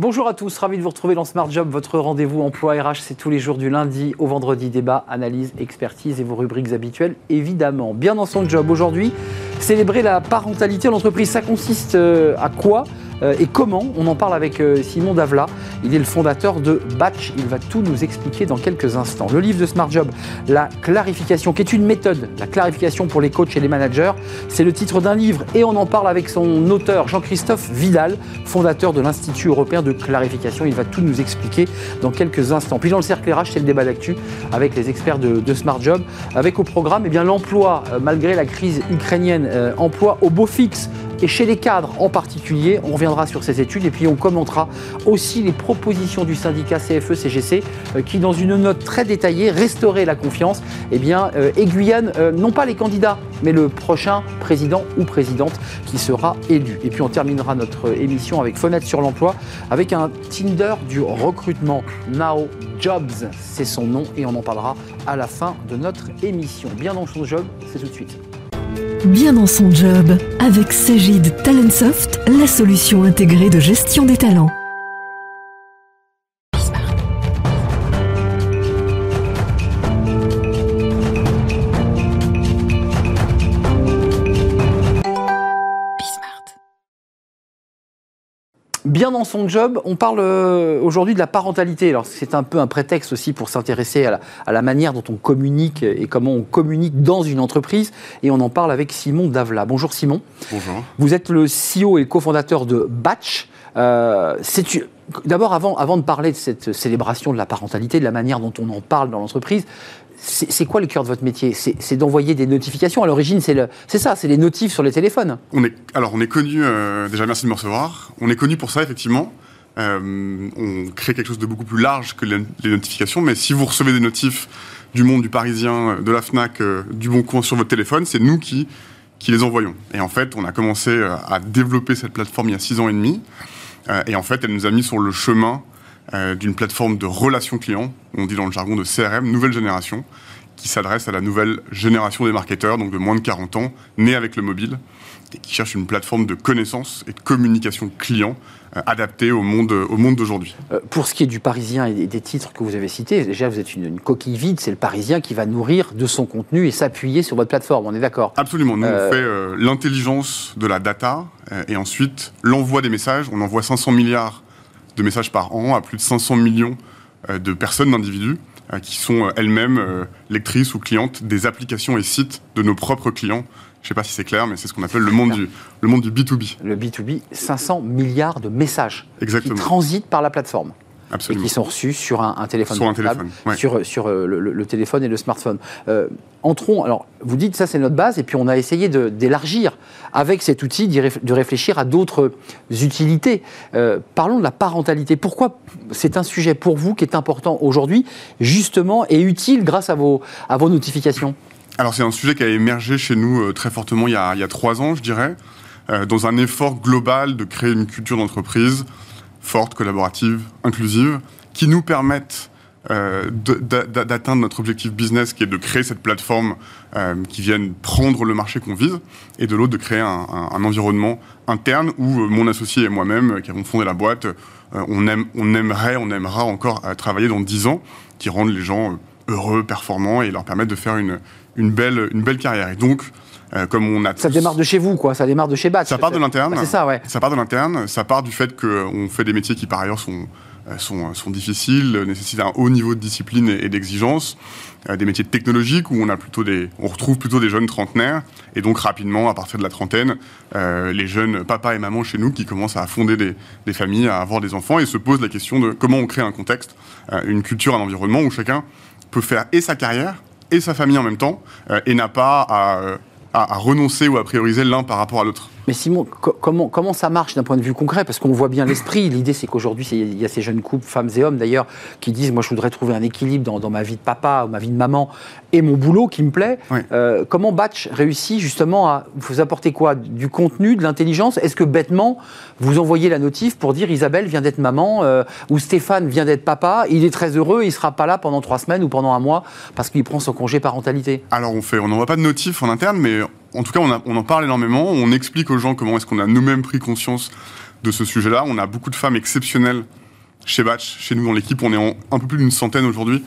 Bonjour à tous, ravi de vous retrouver dans Smart Job, votre rendez-vous emploi RH, c'est tous les jours du lundi au vendredi, débat, analyse, expertise et vos rubriques habituelles, évidemment. Bien dans son job aujourd'hui, célébrer la parentalité en entreprise, ça consiste euh, à quoi? Et comment On en parle avec euh, Simon Davla. Il est le fondateur de Batch. Il va tout nous expliquer dans quelques instants. Le livre de Smart Job, La clarification, qui est une méthode, la clarification pour les coachs et les managers. C'est le titre d'un livre et on en parle avec son auteur Jean-Christophe Vidal, fondateur de l'Institut européen de clarification. Il va tout nous expliquer dans quelques instants. Puis dans le cercle RH, c'est le débat d'actu avec les experts de, Smart Job, avec au programme eh bien l'emploi, euh, malgré la crise ukrainienne, emploi au beau fixe et chez les cadres en particulier. On reviendra sur ces études et puis on commentera aussi les propositions du syndicat CFE-CGC euh, qui, dans une note très détaillée, restaurer la confiance, eh bien, euh, aiguillonne euh, non pas les candidats, mais le prochain président ou présidente qui sera élu. Et puis on terminera notre émission avec Fenêtre sur l'emploi, avec un Tinder du recrutement. Now Jobs, c'est son nom, et on en parlera à la fin de notre émission. Bien dans son job, c'est tout de suite. Bien dans son job, avec Cégide Talentsoft, la solution intégrée de gestion des talents. Bien dans son job. On parle euh, aujourd'hui de la parentalité. Alors c'est un peu un prétexte aussi pour s'intéresser à, la, manière dont on communique et comment on communique dans une entreprise. Et on en parle avec Simon Davla. Bonjour Simon. Bonjour. Vous êtes le CEO et le cofondateur de Batch. Euh, D'abord, avant, avant de parler de cette célébration de la parentalité, de la manière dont on en parle dans l'entreprise, c'est quoi le cœur de votre métier? C'est d'envoyer des notifications. À l'origine, c'est ça, c'est les notifs sur les téléphones. On est, alors, on est connu, euh, déjà merci de me recevoir. On est connu pour ça, effectivement. Euh, on crée quelque chose de beaucoup plus large que les, notifications, mais si vous recevez des notifs du monde, du Parisien, de la FNAC, euh, du Bon Coin sur votre téléphone, c'est nous qui, qui les envoyons. Et en fait, on a commencé à développer cette plateforme il y a six ans et demi. et en fait, elle nous a mis sur le chemin euh, d'une plateforme de relations clients, on dit dans le jargon de CRM, nouvelle génération, qui s'adresse à la nouvelle génération des marketeurs, donc de moins de 40 ans, nés avec le mobile, et qui cherche une plateforme de connaissance et de communication client euh, adaptée au monde, au monde d'aujourd'hui. Euh, pour ce qui est du Parisien et des titres que vous avez cités, déjà vous êtes une, coquille vide, c'est le Parisien qui va nourrir de son contenu et s'appuyer sur votre plateforme, on est d'accord? Absolument, nous on fait l'intelligence de la data et ensuite l'envoi des messages, on envoie 500 milliards de messages par an à plus de 500 millions euh, de personnes, d'individus, euh, qui sont euh, elles-mêmes lectrices ou clientes des applications et sites de nos propres clients. Je ne sais pas si c'est clair, mais c'est ce qu'on appelle le monde, du, le monde du B2B. Le B2B, 500 milliards de messages Exactement. qui transitent par la plateforme. Absolument. et qui sont reçus sur un, téléphone sur un téléphone, sur, sur le, téléphone et le smartphone entrons, alors vous dites ça c'est notre base, et puis on a essayé d'élargir avec cet outil, de réfléchir à d'autres utilités. Euh, parlons de la parentalité. Pourquoi c'est un sujet pour vous qui est important aujourd'hui, justement, et utile grâce à vos, à vos notifications? Alors c'est un sujet qui a émergé chez nous euh, très fortement il y, a, il y a trois ans, je dirais, euh, dans un effort global de créer une culture d'entreprise forte, collaborative, inclusive, qui nous permette euh, d'atteindre notre objectif business qui est de créer cette plateforme euh, qui vienne prendre le marché qu'on vise, et de l'autre de créer un, environnement interne où euh, mon associé et moi-même, qui avons fondé la boîte, on, aime, on aimerait, on aimera encore travailler dans 10 ans, qui rendent les gens heureux, performants et leur permettent de faire une, belle, une belle carrière. Et donc, comme on a ça démarre de chez vous, quoi. Ça démarre de chez Batch. Ça part de l'interne. c'est ça, ouais. Ça part de l'interne. Ça part du fait qu'on fait des métiers qui, par ailleurs, sont euh, sont, sont, difficiles, nécessitent un haut niveau de discipline et, d'exigence. Euh, des métiers technologiques où on a plutôt des, on retrouve plutôt des jeunes trentenaires et donc rapidement à partir de la trentaine, euh, les jeunes papas et mamans chez nous qui commencent à fonder des, des, familles, à avoir des enfants et se posent la question de comment on crée un contexte, une culture, un environnement où chacun peut faire et sa carrière et sa famille en même temps et n'a pas à, à, renoncer ou à prioriser l'un par rapport à l'autre. Mais Simon, comment, comment ça marche d'un point de vue concret? Parce qu'on voit bien l'esprit. L'idée, c'est qu'aujourd'hui, il y a ces jeunes couples, femmes et hommes d'ailleurs, qui disent Moi, je voudrais trouver un équilibre dans, ma vie de papa ou ma vie de maman et mon boulot qui me plaît. Euh, comment Batch réussit justement à vous apporter quoi? Du contenu, de l'intelligence? Est-ce que bêtement, vous envoyez la notif pour dire Isabelle vient d'être maman euh, ou Stéphane vient d'être papa Il est très heureux, il ne sera pas là pendant trois semaines ou pendant un mois parce qu'il prend son congé parentalité? Alors, on fait, on n'envoie pas de notif en interne, mais en tout cas, on, en parle énormément. On explique aux gens comment est-ce qu'on a nous-mêmes pris conscience de ce sujet-là. On a beaucoup de femmes exceptionnelles chez Batch, chez nous dans l'équipe, on est un peu plus d'une centaine aujourd'hui,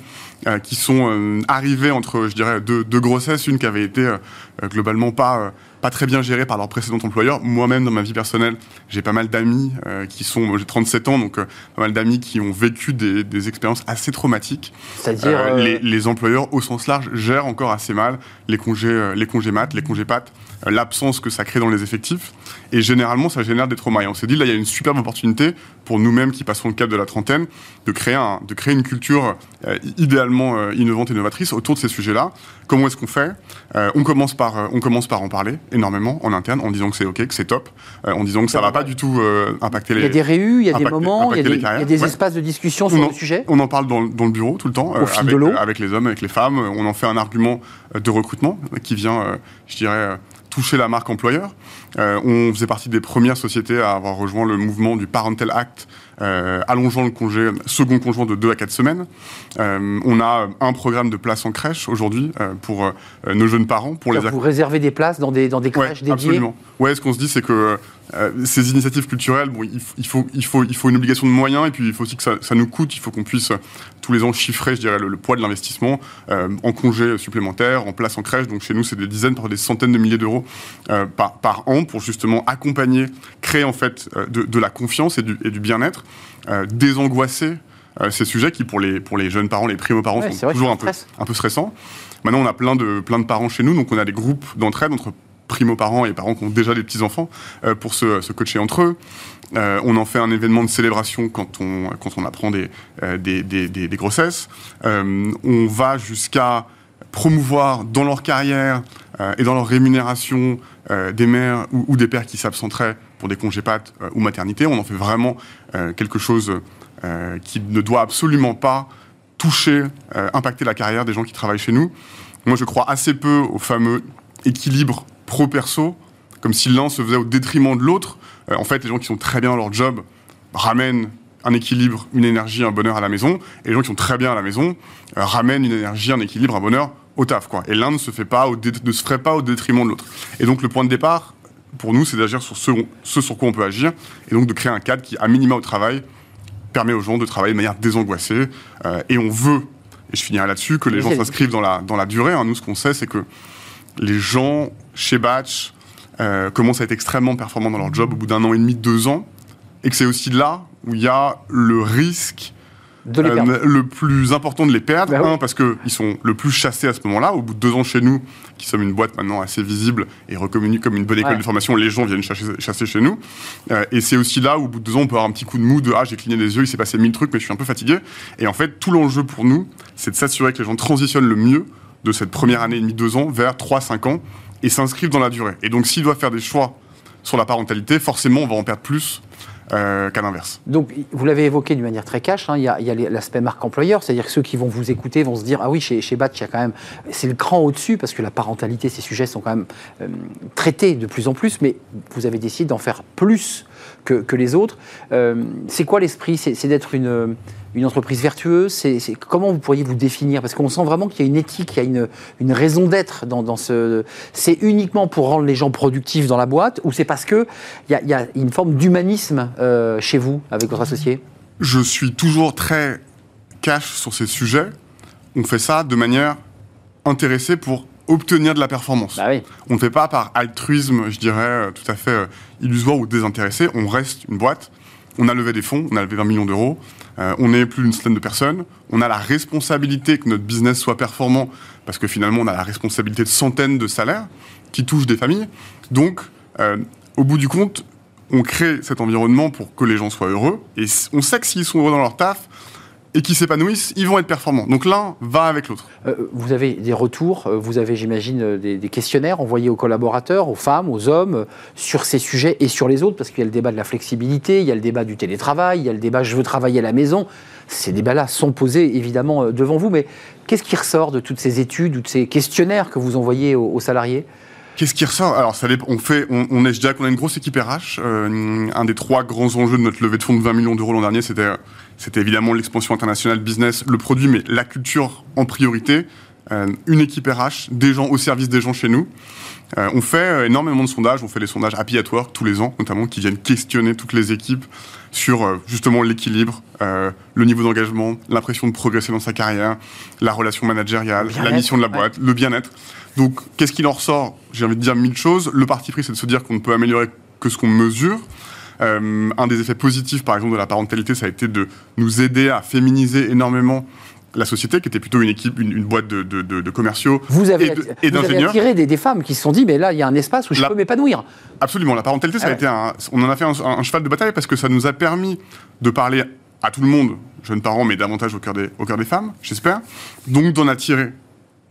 euh, qui sont euh, arrivées entre, je dirais, deux, grossesses, une qui avait été euh, globalement pas pas très bien gérée par leur précédent employeur. Moi-même, dans ma vie personnelle, j'ai pas mal d'amis qui sont, j'ai 37 ans, donc pas mal d'amis qui ont vécu des, des expériences assez traumatiques. C'est-à-dire les, les, employeurs, au sens large, gèrent encore assez mal les congés, les congés mat, les congés pattes, l'absence que ça crée dans les effectifs. Et généralement, ça génère des traumas. Et on s'est dit, là, il y a une superbe opportunité pour nous-mêmes qui passons le cap de la trentaine, de créer, un, de créer une culture euh, idéalement euh, innovante et novatrice autour de ces sujets-là. Comment est-ce qu'on fait? Euh, on, commence par, on commence par en parler énormément en interne, en disant que c'est OK, que c'est top, en disant que ça ne va pas du tout impacter les... Il y a des réus, il y a des moments, il y a des, il y a des espaces de discussion sur le sujet On en parle dans, dans, le bureau tout le temps, avec, avec les hommes, avec les femmes. On en fait un argument de recrutement qui vient, je dirais toucher la marque employeur. Euh, on faisait partie des premières sociétés à avoir rejoint le mouvement du Parental Act, euh, allongeant le congé second conjoint de 2 à 4 semaines. Euh, on a un programme de places en crèche aujourd'hui pour nos jeunes parents. Pour les vous réservez des places dans des, dans des crèches dédiées? Absolument. Ouais, ce qu'on se dit, c'est que ces initiatives culturelles, bon, il, faut, il, faut, il faut une obligation de moyens et puis il faut aussi que ça, ça nous coûte. Il faut qu'on puisse tous les ans chiffrer, je dirais, le, poids de l'investissement en congés supplémentaires, en places en crèche. Donc chez nous, c'est des dizaines, par des centaines de milliers d'euros par, par an pour justement accompagner, créer en fait euh, de, la confiance et du, bien-être, euh, désangoisser euh, ces sujets qui pour les, pour les jeunes parents, les primo-parents sont toujours un peu, un peu stressants. Maintenant, on a plein de, plein de parents chez nous, donc on a des groupes d'entraide entre primo-parents et parents qui ont déjà des petits-enfants pour se, coacher entre eux. on en fait un événement de célébration quand on, quand on apprend des, des, des, grossesses. on va jusqu'à promouvoir dans leur carrière et dans leur rémunération euh, des mères ou, des pères qui s'absenteraient pour des congés pattes euh, ou maternité. On en fait vraiment euh, quelque chose qui ne doit absolument pas toucher, impacter la carrière des gens qui travaillent chez nous. Moi, je crois assez peu au fameux équilibre pro-perso, comme si l'un se faisait au détriment de l'autre. en fait, les gens qui sont très bien dans leur job ramènent un équilibre, une énergie, un bonheur à la maison, et les gens qui sont très bien à la maison ramènent une énergie, un équilibre, un bonheur au taf, quoi. Et l'un ne se fait pas, au ne se ferait pas au détriment de l'autre. Et donc le point de départ, pour nous, c'est d'agir sur ce, ce, sur quoi on peut agir, et donc de créer un cadre qui, à minima au travail, permet aux gens de travailler de manière désangoissée. Euh, et on veut, et je finirai là-dessus, que les gens s'inscrivent dans la, dans la durée. Hein. Nous, ce qu'on sait, c'est que les gens chez Batch euh, commencent à être extrêmement performants dans leur job au bout d'un an et demi, deux ans, et que c'est aussi là où il y a le risque euh, le plus important de les perdre, bah un, parce qu'ils sont le plus chassés à ce moment-là. Au bout de deux ans chez nous, qui sommes une boîte maintenant assez visible et reconnue comme une bonne école de formation, les gens viennent chasser, chasser chez nous. Euh, et c'est aussi là où, au bout de deux ans, on peut avoir un petit coup de mou de Ah, j'ai cligné des yeux, il s'est passé mille trucs, mais je suis un peu fatigué. Et en fait, tout l'enjeu pour nous, c'est de s'assurer que les gens transitionnent le mieux de cette première année et demie, deux ans, vers trois, cinq ans et s'inscrivent dans la durée. Et donc, s'ils doivent faire des choix sur la parentalité, forcément, on va en perdre plus euh, qu'à l'inverse. Donc, vous l'avez évoqué d'une manière très cash, hein, il y a, l'aspect marque employeur, c'est-à-dire que ceux qui vont vous écouter vont se dire Ah oui, chez, chez Batch, il y a quand même. C'est le cran au-dessus, parce que la parentalité, ces sujets sont quand même euh, traités de plus en plus, mais vous avez décidé d'en faire plus que, les autres. Euh, c'est quoi l'esprit? C'est d'être une une entreprise vertueuse c'est, Comment vous pourriez vous définir? Parce qu'on sent vraiment qu'il y a une éthique, il y a une, une raison d'être dans, ce. C'est uniquement pour rendre les gens productifs dans la boîte ou c'est parce qu'il y a, y a une forme d'humanisme euh, chez vous, avec votre associé? Je suis toujours très cash sur ces sujets. On fait ça de manière intéressée pour obtenir de la performance. Bah on ne fait pas par altruisme, je dirais, euh, tout à fait euh, illusoire ou désintéressé. On reste une boîte. On a levé des fonds, on a levé 20 millions d'euros. Euh, on est plus d'une centaine de personnes. On a la responsabilité que notre business soit performant parce que finalement, on a la responsabilité de centaines de salaires qui touchent des familles. Donc, euh, au bout du compte, on crée cet environnement pour que les gens soient heureux. Et on sait que s'ils sont heureux dans leur taf, et qui s'épanouissent, ils vont être performants. Donc l'un va avec l'autre. Euh, vous avez des retours, euh, vous avez, j'imagine, euh, des, questionnaires envoyés aux collaborateurs, aux femmes, aux hommes, sur ces sujets et sur les autres, parce qu'il y a le débat de la flexibilité, il y a le débat du télétravail, il y a le débat je veux travailler à la maison. Ces débats-là sont posés évidemment devant vous, mais qu'est-ce qui ressort de toutes ces études ou de ces questionnaires que vous envoyez aux salariés? Qu'est-ce qui ressort? Alors, ça on fait, on, est, je dirais qu'on a une grosse équipe RH. Euh, un des trois grands enjeux de notre levée de fonds de 20 millions d'euros l'an dernier, c'était, c'était évidemment l'expansion internationale, business, le produit, mais la culture en priorité. euh, une équipe RH, des gens au service des gens chez nous. Euh, on fait euh, énormément de sondages, on fait les sondages Happy at Work tous les ans, notamment, qui viennent questionner toutes les équipes sur euh, justement l'équilibre, le niveau d'engagement, l'impression de progresser dans sa carrière, la relation managériale, la mission de la boîte, le bien-être. Donc, qu'est-ce qu'il en ressort? J'ai envie de dire mille choses. Le parti pris, c'est de se dire qu'on ne peut améliorer que ce qu'on mesure. Euh, un des effets positifs, par exemple, de la parentalité, ça a été de nous aider à féminiser énormément la société, qui était plutôt une équipe, une, une boîte de, de- de- de commerciaux Vous avez, et et vous avez d'ingénieurs. attiré des, des femmes qui se sont dit, mais là, il y a un espace où je La- peux m'épanouir. Absolument, la parentalité, ça Ah a été un, on en a fait un, un cheval de bataille parce que ça nous a permis de parler à tout le monde, jeunes parents, mais davantage au cœur des, au cœur des femmes, j'espère. Donc d'en attirer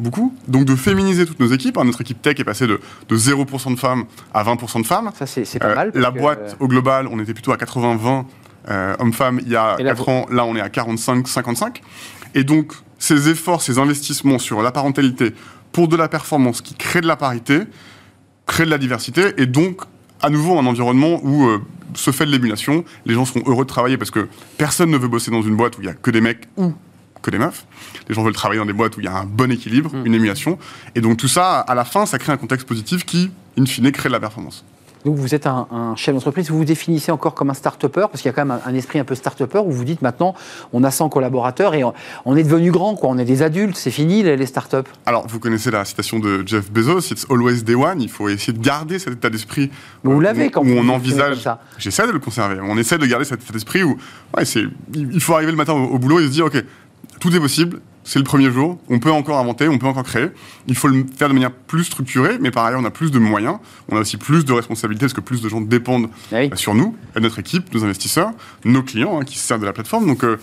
beaucoup, donc de féminiser toutes nos équipes. Hein, Notre équipe tech est passée de, de 0% de femmes à 20% de femmes. Ça, c'est pas Euh, mal. la que, boîte, au global, on était plutôt à 80-20 euh, hommes-femmes il y a Et là, 4 ans. Là, on est à 45-55. Et donc, ces efforts, ces investissements sur la parentalité pour de la performance qui crée de la parité, crée de la diversité, et donc, à nouveau, un environnement où euh, se fait de l'émulation. Les gens seront heureux de travailler parce que personne ne veut bosser dans une boîte où il y a que des mecs ou que des meufs. Les gens veulent travailler dans des boîtes où il y a un bon équilibre, Mm. une émulation. Et donc, tout ça, à la fin, ça crée un contexte positif qui, in fine, crée de la performance. Donc vous êtes un, un chef d'entreprise, vous vous définissez encore comme un start-upper, parce qu'il y a quand même un, un esprit un peu start-upper où vous dites maintenant on a 100 collaborateurs et on, on est devenu grand, quoi. on est des adultes, c'est fini les, les start-up. Alors, vous connaissez la citation de Jeff Bezos, It's always day one. Il faut essayer de garder cet état d'esprit. Vous euh, l'avez où- quand où vous on envisage. J'essaie de le conserver. On essaie de garder cet état d'esprit où, ouais, c'est, il il faut arriver le matin au, au boulot et se dire, ok, tout est possible. C'est le premier jour. On peut encore inventer, on peut encore créer. Il faut le faire de manière plus structurée, mais par ailleurs, on a plus de moyens. On a aussi plus de responsabilités parce que plus de gens dépendent Ah oui. euh, sur nous, euh, notre équipe, nos investisseurs, nos clients hein, qui se servent de la plateforme. Donc, euh,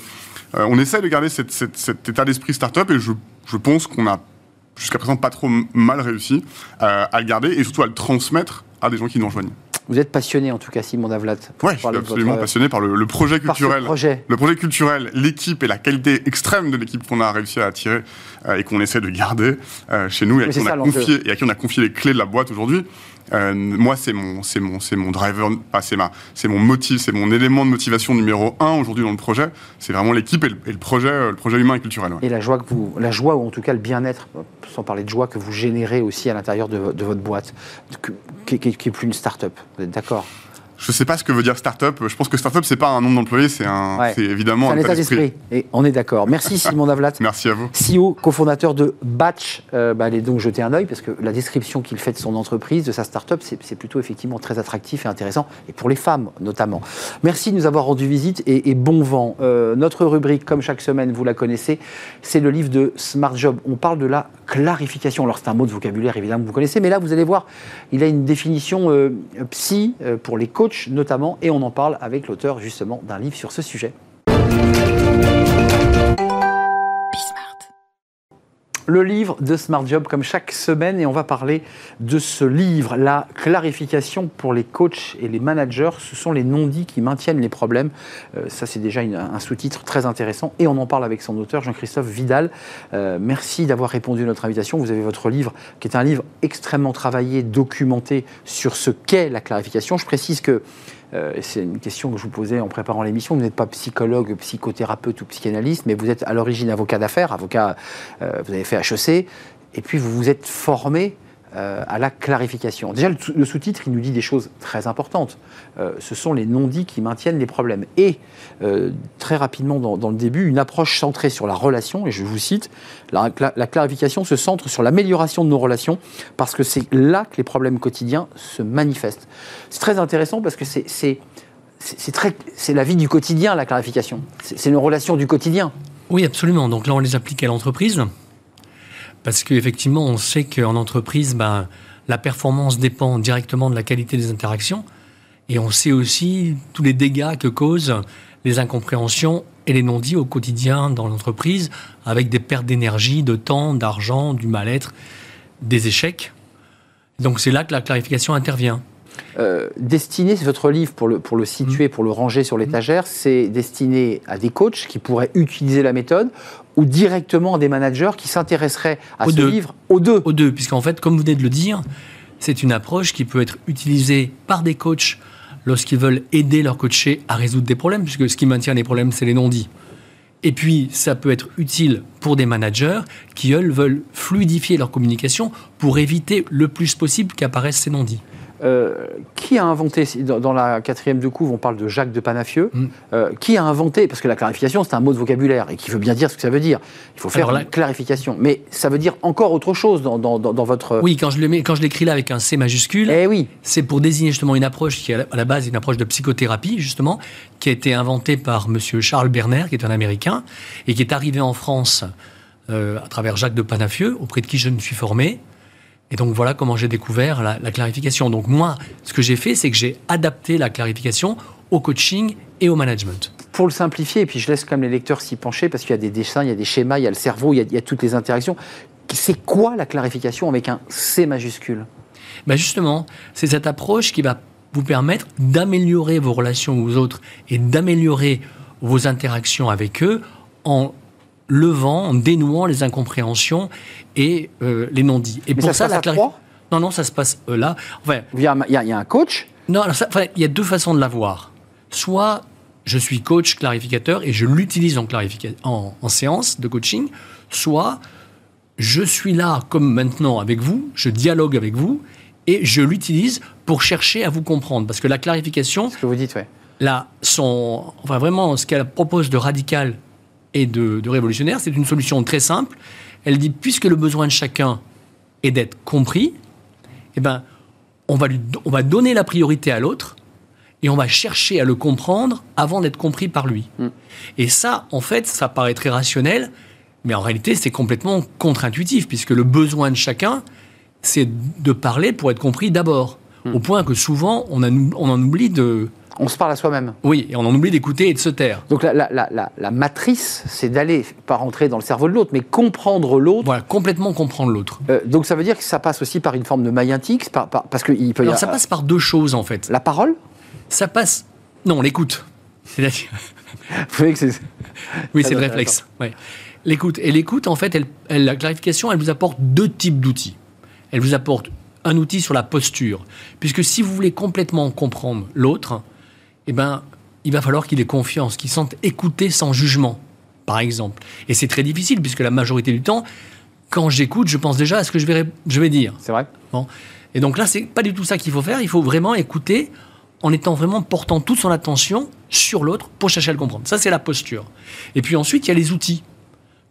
euh, on essaie de garder cette- cette- cet état d'esprit startup et je, je pense qu'on a jusqu'à présent pas trop mal réussi euh, à le garder et surtout à le transmettre à des gens qui nous rejoignent. Vous êtes passionné en tout cas, Simon Davlat. Ouais, je suis absolument votre- passionné par le, le projet culturel. projet. Le projet culturel, l'équipe et la qualité extrême de l'équipe qu'on a réussi à attirer euh, et qu'on essaie de garder euh, chez nous et à, Mais qui c'est on a ça, l'enjeu. confié, et à qui on a confié les clés de la boîte aujourd'hui. Euh, moi, c'est mon, c'est mon, driver, pas c'est ma, c'est mon motif, c'est mon élément de motivation numéro un aujourd'hui dans le projet. C'est vraiment l'équipe et, le, et le projet, euh, le projet humain et culturel. Et la joie que vous, la joie ou en tout cas le bien-être, sans parler de joie que vous générez aussi à l'intérieur de, votre boîte, qui, qui- qui est plus une start-up. Vous êtes d'accord? Je sais pas ce que veut dire startup. Je pense que startup, c'est pas un nombre d'employés, c'est un, Ouais. c'est évidemment C'est un état d'esprit. Et on est d'accord. Merci Simon Davlat. Merci à vous. CEO, cofondateur de Batch, euh, bah, allez donc jeter un œil parce que la description qu'il fait de son entreprise, de sa start-up, c'est plutôt effectivement très attractif et intéressant, et pour les femmes notamment. Merci de nous avoir rendu visite et, et bon vent. Euh, notre rubrique, comme chaque semaine, vous la connaissez, c'est le livre de Smart Job. On parle de la clarification. Alors c'est un mot de vocabulaire évidemment que vous connaissez, mais là vous allez voir, il a une définition euh, psy pour les coachs notamment, et on en parle avec l'auteur justement d'un livre sur ce sujet. Le livre de Smart Job comme chaque semaine et on va parler de ce livre, la clarification pour les coachs et les managers. Ce sont les non-dits qui maintiennent les problèmes. Euh, ça, c'est déjà un sous-titre très intéressant et on en parle avec son auteur, Jean-Christophe Vidal. Euh, merci d'avoir répondu à notre invitation. Vous avez votre livre qui est un livre extrêmement travaillé, documenté sur ce qu'est la clarification. Je précise que euh, c'est une question que je vous posais en préparant l'émission. Vous n'êtes pas psychologue, psychothérapeute ou psychanalyste, mais vous êtes à l'origine avocat d'affaires, avocat, euh, vous avez fait HEC, et puis vous vous êtes formé euh, à la clarification. Déjà, le, sous- le sous-titre, il nous dit des choses très importantes. Euh, ce sont les non-dits qui maintiennent les problèmes. Et, euh, très rapidement dans, le début, une approche centrée sur la relation, et je vous cite, la, cla- la clarification se centre sur l'amélioration de nos relations, parce que c'est là que les problèmes quotidiens se manifestent. C'est très intéressant parce que c'est... la vie du quotidien, la clarification. C'est nos relations du quotidien. Oui, absolument. Donc là, on les applique à l'entreprise. Parce qu'effectivement, on sait qu'en entreprise, ben, la performance dépend directement de la qualité des interactions. Et on sait aussi tous les dégâts que causent les incompréhensions et les non-dits au quotidien dans l'entreprise, avec des pertes d'énergie, de temps, d'argent, du mal-être, des échecs. Donc c'est là que la clarification intervient. Euh, destiné, c'est votre livre pour le, pour le situer, pour le ranger sur l'étagère, c'est destiné à des coachs qui pourraient utiliser la méthode ou directement des managers qui s'intéresseraient à Aux ce deux. livre aux deux. aux deux, puisqu'en fait, comme vous venez de le dire, c'est une approche qui peut être utilisée par des coachs lorsqu'ils veulent aider leurs coachés à résoudre des problèmes, puisque ce qui maintient les problèmes, c'est les non-dits. Et puis, ça peut être utile pour des managers qui, eux, veulent fluidifier leur communication pour éviter le plus possible qu'apparaissent ces non-dits. Euh, qui a inventé, dans, dans la quatrième de couve, on parle de Jacques de Panafieux, Mm. Euh, qui a inventé, parce que la clarification c'est un mot de vocabulaire et qui veut bien dire ce que ça veut dire, il faut faire Alors une clarification, mais ça veut dire encore autre chose dans, dans- dans- votre... Oui, quand je le mets- quand je l'écris là avec un C majuscule, Eh oui, c'est pour désigner justement une approche qui est à la base une approche de psychothérapie justement, qui a été inventée par Monsieur Charles Berner, qui est un Américain, et qui est arrivé en France euh, à travers Jacques de Panafieux, auprès de qui je me suis formé. Et donc voilà comment j'ai découvert la, la clarification. Donc moi, ce que j'ai fait, c'est que j'ai adapté la clarification au coaching et au management. pour le simplifier, et puis je laisse quand même les lecteurs s'y pencher, parce qu'il y a des dessins, il y a des schémas, il y a le cerveau, il y a, il y a toutes les interactions. C'est quoi la clarification avec un C majuscule? Ben justement, c'est cette approche qui va vous permettre d'améliorer vos relations aux autres et d'améliorer vos interactions avec eux en levant, en dénouant les incompréhensions et euh, les non-dits. Et Mais ça se passe à clarif- Non, non, ça se passe euh, là. Enfin, il y, a un, il y a- il y a un coach, non, ça- enfin, il y a deux façons de l'avoir. Soit je suis coach clarificateur et je l'utilise en, clarifica- en, en séance de coaching, soit je suis là comme maintenant avec vous, je dialogue avec vous et je l'utilise pour chercher à vous comprendre. Parce que la clarification, ce que vous dites, ouais. là, son, enfin vraiment, ce qu'elle propose de radical et de, de révolutionnaire, c'est une solution très simple. Elle dit, puisque le besoin de chacun est d'être compris, eh ben, on va, lui, on va donner la priorité à l'autre et on va chercher à le comprendre avant d'être compris par lui. Mm. Et ça, en fait, ça paraît très rationnel, mais en réalité, c'est complètement contre-intuitif, puisque le besoin de chacun, c'est de parler pour être compris d'abord. Au point que souvent, on, a- on en oublie de... On se parle à soi-même. Oui, et on en oublie d'écouter et de se taire. Donc la, la- la- la- la matrice, c'est d'aller, pas rentrer dans le cerveau de l'autre, mais comprendre l'autre. Voilà, complètement comprendre l'autre. Euh, donc ça veut dire que ça passe aussi par une forme de maïentique, par, par- parce qu'il peut y Alors avoir ça passe par deux choses en fait. la parole? Ça passe... Non, l'écoute. C'est-à-dire... Vous voyez que c'est Oui, c'est le intéressant. réflexe. Ouais. L'écoute. Et l'écoute, en fait, elle, elle- la clarification, elle vous apporte deux types d'outils. Elle vous apporte un outil sur la posture. Puisque si vous voulez complètement comprendre l'autre, eh ben, il va falloir qu'il ait confiance, qu'il sente écouter sans jugement, par exemple. Et c'est très difficile, puisque la majorité du temps, quand j'écoute, je pense déjà à ce que je vais, je vais dire. c'est vrai. Bon. Et donc là, c'est pas du tout ça qu'il faut faire. Il faut vraiment écouter en étant vraiment portant toute son attention sur l'autre pour chercher à le comprendre. Ça, c'est la posture. Et puis ensuite, il y a les outils.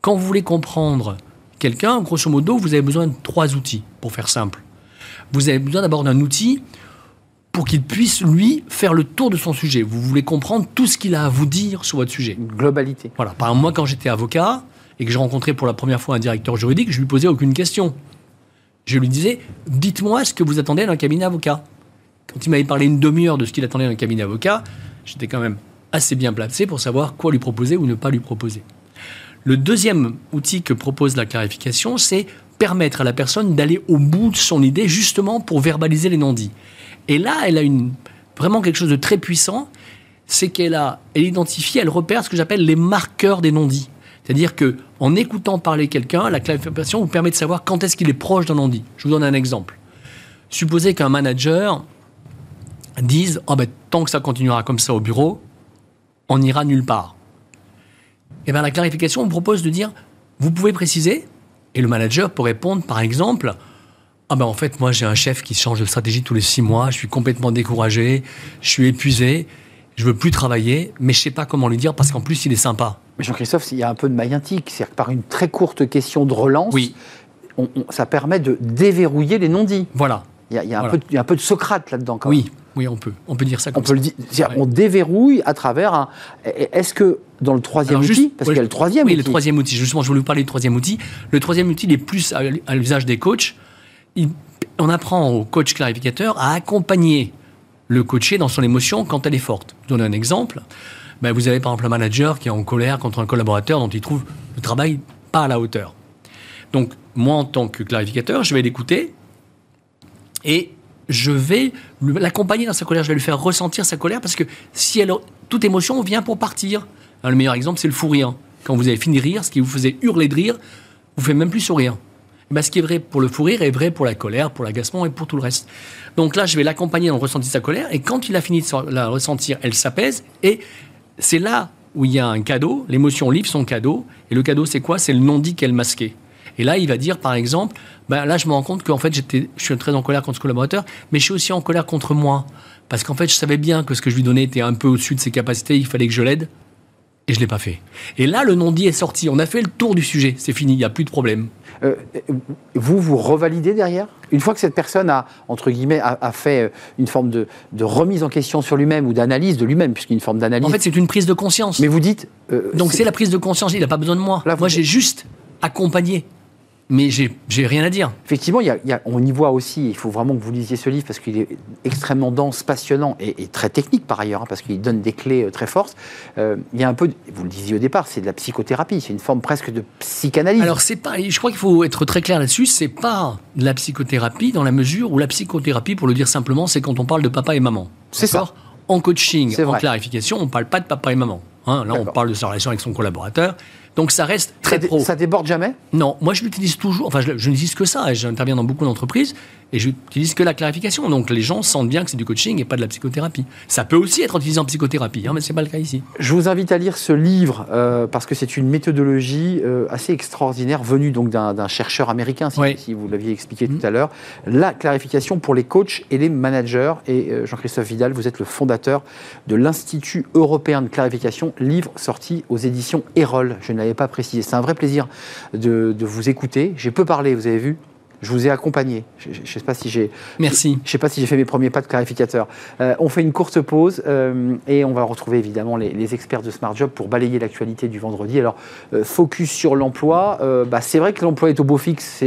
Quand vous voulez comprendre quelqu'un, grosso modo, vous avez besoin de trois outils, pour faire simple. Vous avez besoin d'abord d'un outil pour qu'il puisse, lui, faire le tour de son sujet. Vous voulez comprendre tout ce qu'il a à vous dire sur votre sujet. Une globalité. Voilà. Par exemple, moi, quand j'étais avocat et que je rencontrais pour la première fois un directeur juridique, je lui posais aucune question. Je lui disais, dites-moi ce que vous attendez d'un cabinet avocat. Quand il m'avait parlé une demi-heure de ce qu'il attendait d'un cabinet avocat, j'étais quand même assez bien placé pour savoir quoi lui proposer ou ne pas lui proposer. Le deuxième outil que propose la clarification, c'est permettre à la personne d'aller au bout de son idée justement pour verbaliser les non-dits. Et là, elle a une, vraiment quelque chose de très puissant, c'est qu'elle a, elle identifie, elle repère ce que j'appelle les marqueurs des non-dits. C'est-à-dire que en écoutant parler quelqu'un, la clarification vous permet de savoir quand est-ce qu'il est proche d'un non-dit. Je vous donne un exemple. Supposez qu'un manager dise oh ben, tant que ça continuera comme ça au bureau, on n'ira nulle part. Et bien la clarification vous propose de dire vous pouvez préciser et le manager peut répondre par exemple ah ben en fait moi j'ai un chef qui change de stratégie tous les six mois, je suis complètement découragé, je suis épuisé, je veux plus travailler, mais je sais pas comment lui dire parce qu'en plus il est sympa. Mais Jean-Christophe, il y a un peu de maïentique, c'est-à-dire que par une très courte question de relance, Oui, on- on- ça permet de déverrouiller les non-dits. voilà. Il y a, il y a un, Voilà. peu de, il y a un peu de Socrate là-dedans quand même. Oui, oui on peut, on peut dire ça On comme peut ça. le dire, Ouais. on déverrouille à travers un. Est-ce que dans le troisième Alors, outil, juste- parce ouais, qu'il y a le troisième Oui, outil, le troisième outil. Justement, je voulais vous parler du troisième outil. Le troisième outil, il est plus à, à l'usage des coachs. Il- on apprend au coach clarificateur à accompagner le coaché dans son émotion quand elle est forte. Je vous donne un exemple. Ben, vous avez par exemple un manager qui est en colère contre un collaborateur dont il trouve le travail pas à la hauteur. Donc, moi, en tant que clarificateur, je vais l'écouter et je vais l'accompagner dans sa colère. Je vais lui faire ressentir sa colère parce que si toute émotion vient pour partir. Hein, le meilleur exemple, c'est le fou rire. Quand vous avez fini de rire, ce qui vous faisait hurler de rire, vous fait même plus sourire. Eh ben, ce qui est vrai pour le fou rire est vrai pour la colère, pour l'agacement et pour tout le reste. Donc là, je vais l'accompagner dans le ressenti de sa colère et quand il a fini de la ressentir, elle s'apaise et c'est là où il y a un cadeau, l'émotion livre son cadeau, et le cadeau c'est quoi? C'est le non-dit qu'elle masqué. Et là, il va dire, par exemple, ben là, je me rends compte qu'en fait, j'étais, je suis très en colère contre ce collaborateur, mais je suis aussi en colère contre moi. Parce qu'en fait, je savais bien que ce que je lui donnais était un peu au-dessus de ses capacités, il fallait que je l'aide, et je ne l'ai pas fait. Et là, le non-dit est sorti. On a fait le tour du sujet, c'est fini, il n'y a plus de problème. Euh, vous, vous revalidez derrière? Une fois que cette personne a, entre guillemets, a, fait euh, une forme de, remise en question sur lui-même ou d'analyse de lui-même, puisqu'il y a une forme d'analyse. En fait, c'est une prise de conscience. Mais vous dites. Euh, Donc c'est la prise de conscience, il n'a pas besoin de moi. moi, j'ai juste accompagné mais j'ai rien à dire. Effectivement, on y voit aussi, il faut vraiment que vous lisiez ce livre parce qu'il est extrêmement dense, passionnant et, très technique par ailleurs, hein, parce qu'il donne des clés euh, très fortes. Euh, il y a un peu, vous le disiez au départ, c'est de la psychothérapie, c'est une forme presque de psychanalyse. Alors c'est pas, je crois qu'il faut être très clair là-dessus, c'est pas de la psychothérapie dans la mesure où la psychothérapie, pour le dire simplement, c'est quand on parle de papa et maman. C'est ça. En coaching, en clarification, on ne parle pas de papa et maman. Hein. là, on parle de sa relation avec son collaborateur. Donc ça reste très pro. Ça déborde jamais? Non, moi je l'utilise toujours. Enfin, je, je n'utilise que ça. J'interviens dans beaucoup d'entreprises et je n'utilise que la clarification. Donc les gens sentent bien que c'est du coaching et pas de la psychothérapie. Ça peut aussi être utilisé en psychothérapie, hein, mais ce n'est pas le cas ici. Je vous invite à lire ce livre euh, parce que c'est une méthodologie euh, assez extraordinaire venue donc d'un chercheur américain, si, vous l'aviez expliqué tout à l'heure. La clarification pour les coachs et les managers. Et euh, Jean-Christophe Vidal, vous êtes le fondateur de l'Institut européen de clarification, livre sorti aux éditions Erol. Je ne pas précisé. C'est un vrai plaisir de vous écouter. J'ai peu parlé, vous avez vu je vous ai accompagné. Je ne sais pas si j'ai. Merci. Je sais pas si j'ai fait mes premiers pas de clarificateur. Euh, on fait une courte pause euh, et on va retrouver évidemment les, experts de Smart Job pour balayer l'actualité du vendredi. Alors, euh, focus sur l'emploi. Bah, c'est vrai que l'emploi est au beau fixe.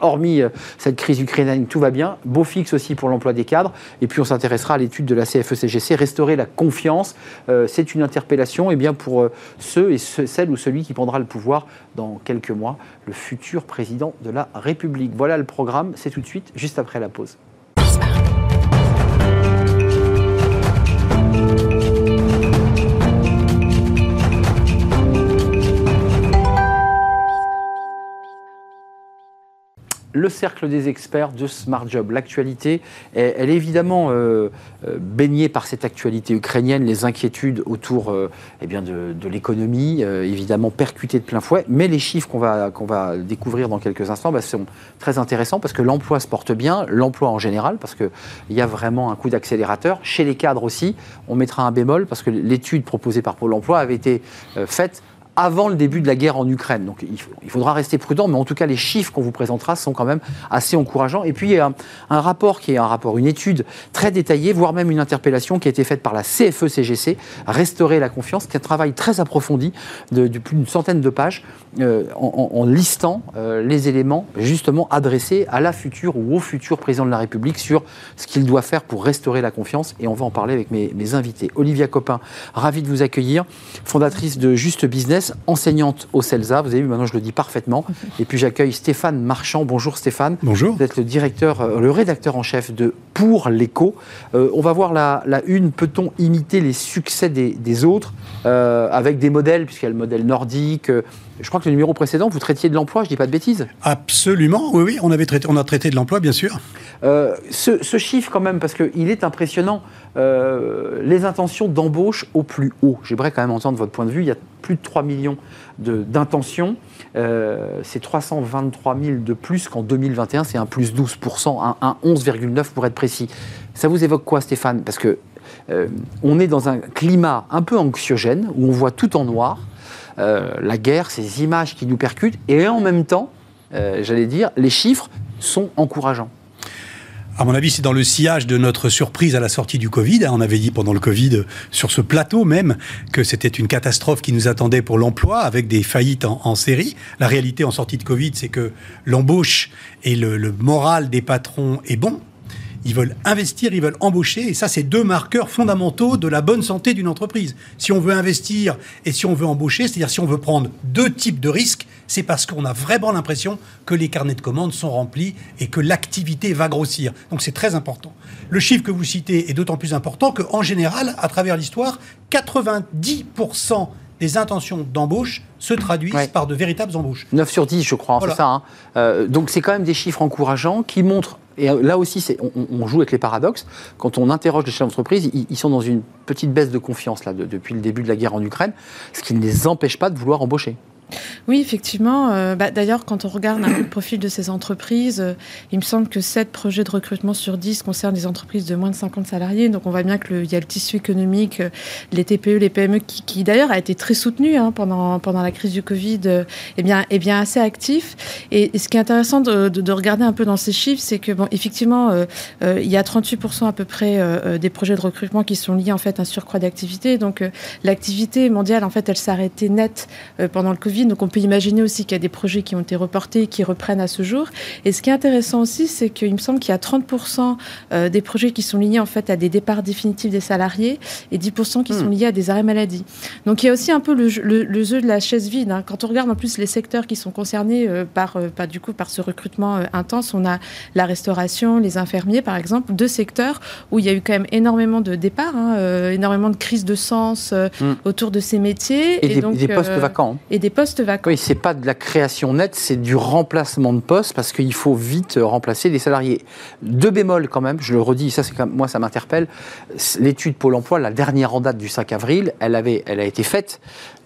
Hormis cette crise ukrainienne, tout va bien. Beau fixe aussi pour l'emploi des cadres. Et puis on s'intéressera à l'étude de la CFE-CGC. Restaurer la confiance, c'est une interpellation. Et eh bien pour ceux et celles ou celui qui prendra le pouvoir dans quelques mois, le futur président de la République. Voilà le programme, c'est tout de suite, juste après la pause. Le cercle des experts de Smart Job. L'actualité, elle, est évidemment euh, euh, baignée par cette actualité ukrainienne, les inquiétudes autour euh, eh de, l'économie, évidemment percutées de plein fouet, mais les chiffres qu'on va, qu'on va découvrir dans quelques instants bah, sont très intéressants parce que l'emploi se porte bien, l'emploi en général, parce qu'il y a vraiment un coup d'accélérateur. Chez les cadres aussi, on mettra un bémol parce que l'étude proposée par Pôle emploi avait été faite avant le début de la guerre en Ukraine. Donc il, faudra rester prudent, mais en tout cas les chiffres qu'on vous présentera sont quand même assez encourageants. Et puis il y a un, rapport qui est un rapport, une étude très détaillée, voire même une interpellation qui a été faite par la CFE-CGC, Restaurer la confiance, qui est un travail très approfondi de, plus d'une centaine de pages euh, en, listant euh, les éléments justement adressés à la future ou au futur président de la République sur ce qu'il doit faire pour restaurer la confiance. Et on va en parler avec mes, mes invités. Olivia Copin, ravie de vous accueillir, fondatrice de Juste Business enseignante au CELSA. Vous avez vu, maintenant je le dis parfaitement. Et puis j'accueille Stéphane Marchand. Bonjour Stéphane. Bonjour. Vous êtes le directeur, euh, le rédacteur en chef de Pour l'écho. On va voir la, une. Peut-on imiter les succès des, autres avec des modèles, puisqu'il y a le modèle nordique je crois que le numéro précédent, vous traitiez de l'emploi, je ne dis pas de bêtises. Absolument, oui, oui, on, avait traité, on a traité de l'emploi, bien sûr. Euh, ce, chiffre, quand même, parce qu'il est impressionnant, euh, les intentions d'embauche au plus haut. J'aimerais quand même entendre votre point de vue. Il y a plus de 3 millions d'intentions. Euh, c'est 323 000 de plus qu'en 2021. C'est un plus 12% un, un 11,9 pour être précis. Ça vous évoque quoi, Stéphane? Parce que on est dans un climat un peu anxiogène, où on voit tout en noir. Euh, la guerre, ces images qui nous percutent, et en même temps, euh, j'allais dire, les chiffres sont encourageants. À mon avis, c'est dans le sillage de notre surprise à la sortie du Covid. On avait dit pendant le Covid, sur ce plateau même, que c'était une catastrophe qui nous attendait pour l'emploi, avec des faillites en, série. La réalité en sortie de Covid, c'est que l'embauche et le moral des patrons est bon. Ils veulent investir, ils veulent embaucher. Et ça, c'est deux marqueurs fondamentaux de la bonne santé d'une entreprise. Si on veut investir et si on veut embaucher, c'est-à-dire si on veut prendre deux types de risques, c'est parce qu'on a vraiment l'impression que les carnets de commandes sont remplis et que l'activité va grossir. Donc c'est très important. Le chiffre que vous citez est d'autant plus important qu'en général, à travers l'histoire, 90% des intentions d'embauche se traduisent par de véritables embauches. 9 sur 10, je crois, c'est ça. Hein. Euh, donc c'est quand même des chiffres encourageants qui montrent Et là aussi, c'est- on, on joue avec les paradoxes. Quand on interroge les chefs d'entreprise, ils, ils sont dans une petite baisse de confiance là, de- depuis le début de la guerre en Ukraine, ce qui ne les empêche pas de vouloir embaucher. Oui, effectivement. euh, bah, D'ailleurs, quand on regarde un peu le profil de ces entreprises, euh, il me semble que 7 projets de recrutement sur 10 concernent des entreprises de moins de 50 salariés. Donc on voit bien qu'il y a le tissu économique, euh, les TPE, les PME, qui, d'ailleurs a été très soutenu hein, pendant, la crise du Covid, euh, eh bien, assez actif. Et, ce qui est intéressant de, de- de regarder un peu dans ces chiffres, c'est que, bon, effectivement, il y a 38% à peu près des projets de recrutement qui sont liés en fait à un surcroît d'activité. Donc l'activité mondiale, en fait, elle s'est arrêtée net euh, pendant le Covid. Donc on peut imaginer aussi qu'il y a des projets qui ont été reportés, qui reprennent à ce jour. Et ce qui est intéressant aussi, c'est qu'il me semble qu'il y a 30% euh, des projets qui sont liés en fait à des départs définitifs des salariés et 10% qui sont liés à des arrêts maladie. Donc il y a aussi un peu le, jeu- le, le jeu de la chaise vide. hein. Quand on regarde en plus les secteurs qui sont concernés euh, par, euh, par, du coup, par ce recrutement euh, intense, on a la restauration, les infirmiers par exemple, deux secteurs où il y a eu quand même énormément de départs, hein, énormément de crises de sens euh, Mm. autour de ces métiers. Et, des, donc, des postes vacants. Et des postes vacants. Oui, c'est pas de la création nette, c'est du remplacement de postes parce qu'il faut vite remplacer des salariés. Deux bémols quand même, je le redis, ça c'est moi ça m'interpelle. L'étude Pôle Emploi, la dernière en date du 5 avril, elle avait, elle a été faite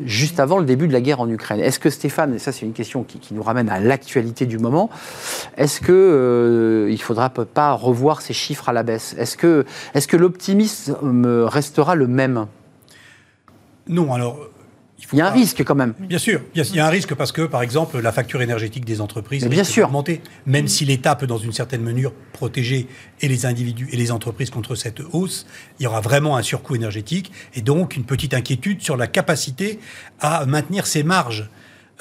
juste avant le début de la guerre en Ukraine. Est-ce que Stéphane, et ça c'est une question qui, qui nous ramène à l'actualité du moment, est-ce que euh, il faudra pas revoir ces chiffres à la baisse? Est-ce que, est-ce que l'optimisme restera le même? Non, alors. Faut Il y a un pas- risque quand même. Bien sûr, il y, a, un risque parce que, par exemple, la facture énergétique des entreprises bien sûr. d'augmenter, même si l'État peut, dans une certaine mesure, protéger et les individus et les entreprises contre cette hausse, il y aura vraiment un surcoût énergétique et donc une petite inquiétude sur la capacité à maintenir ces marges.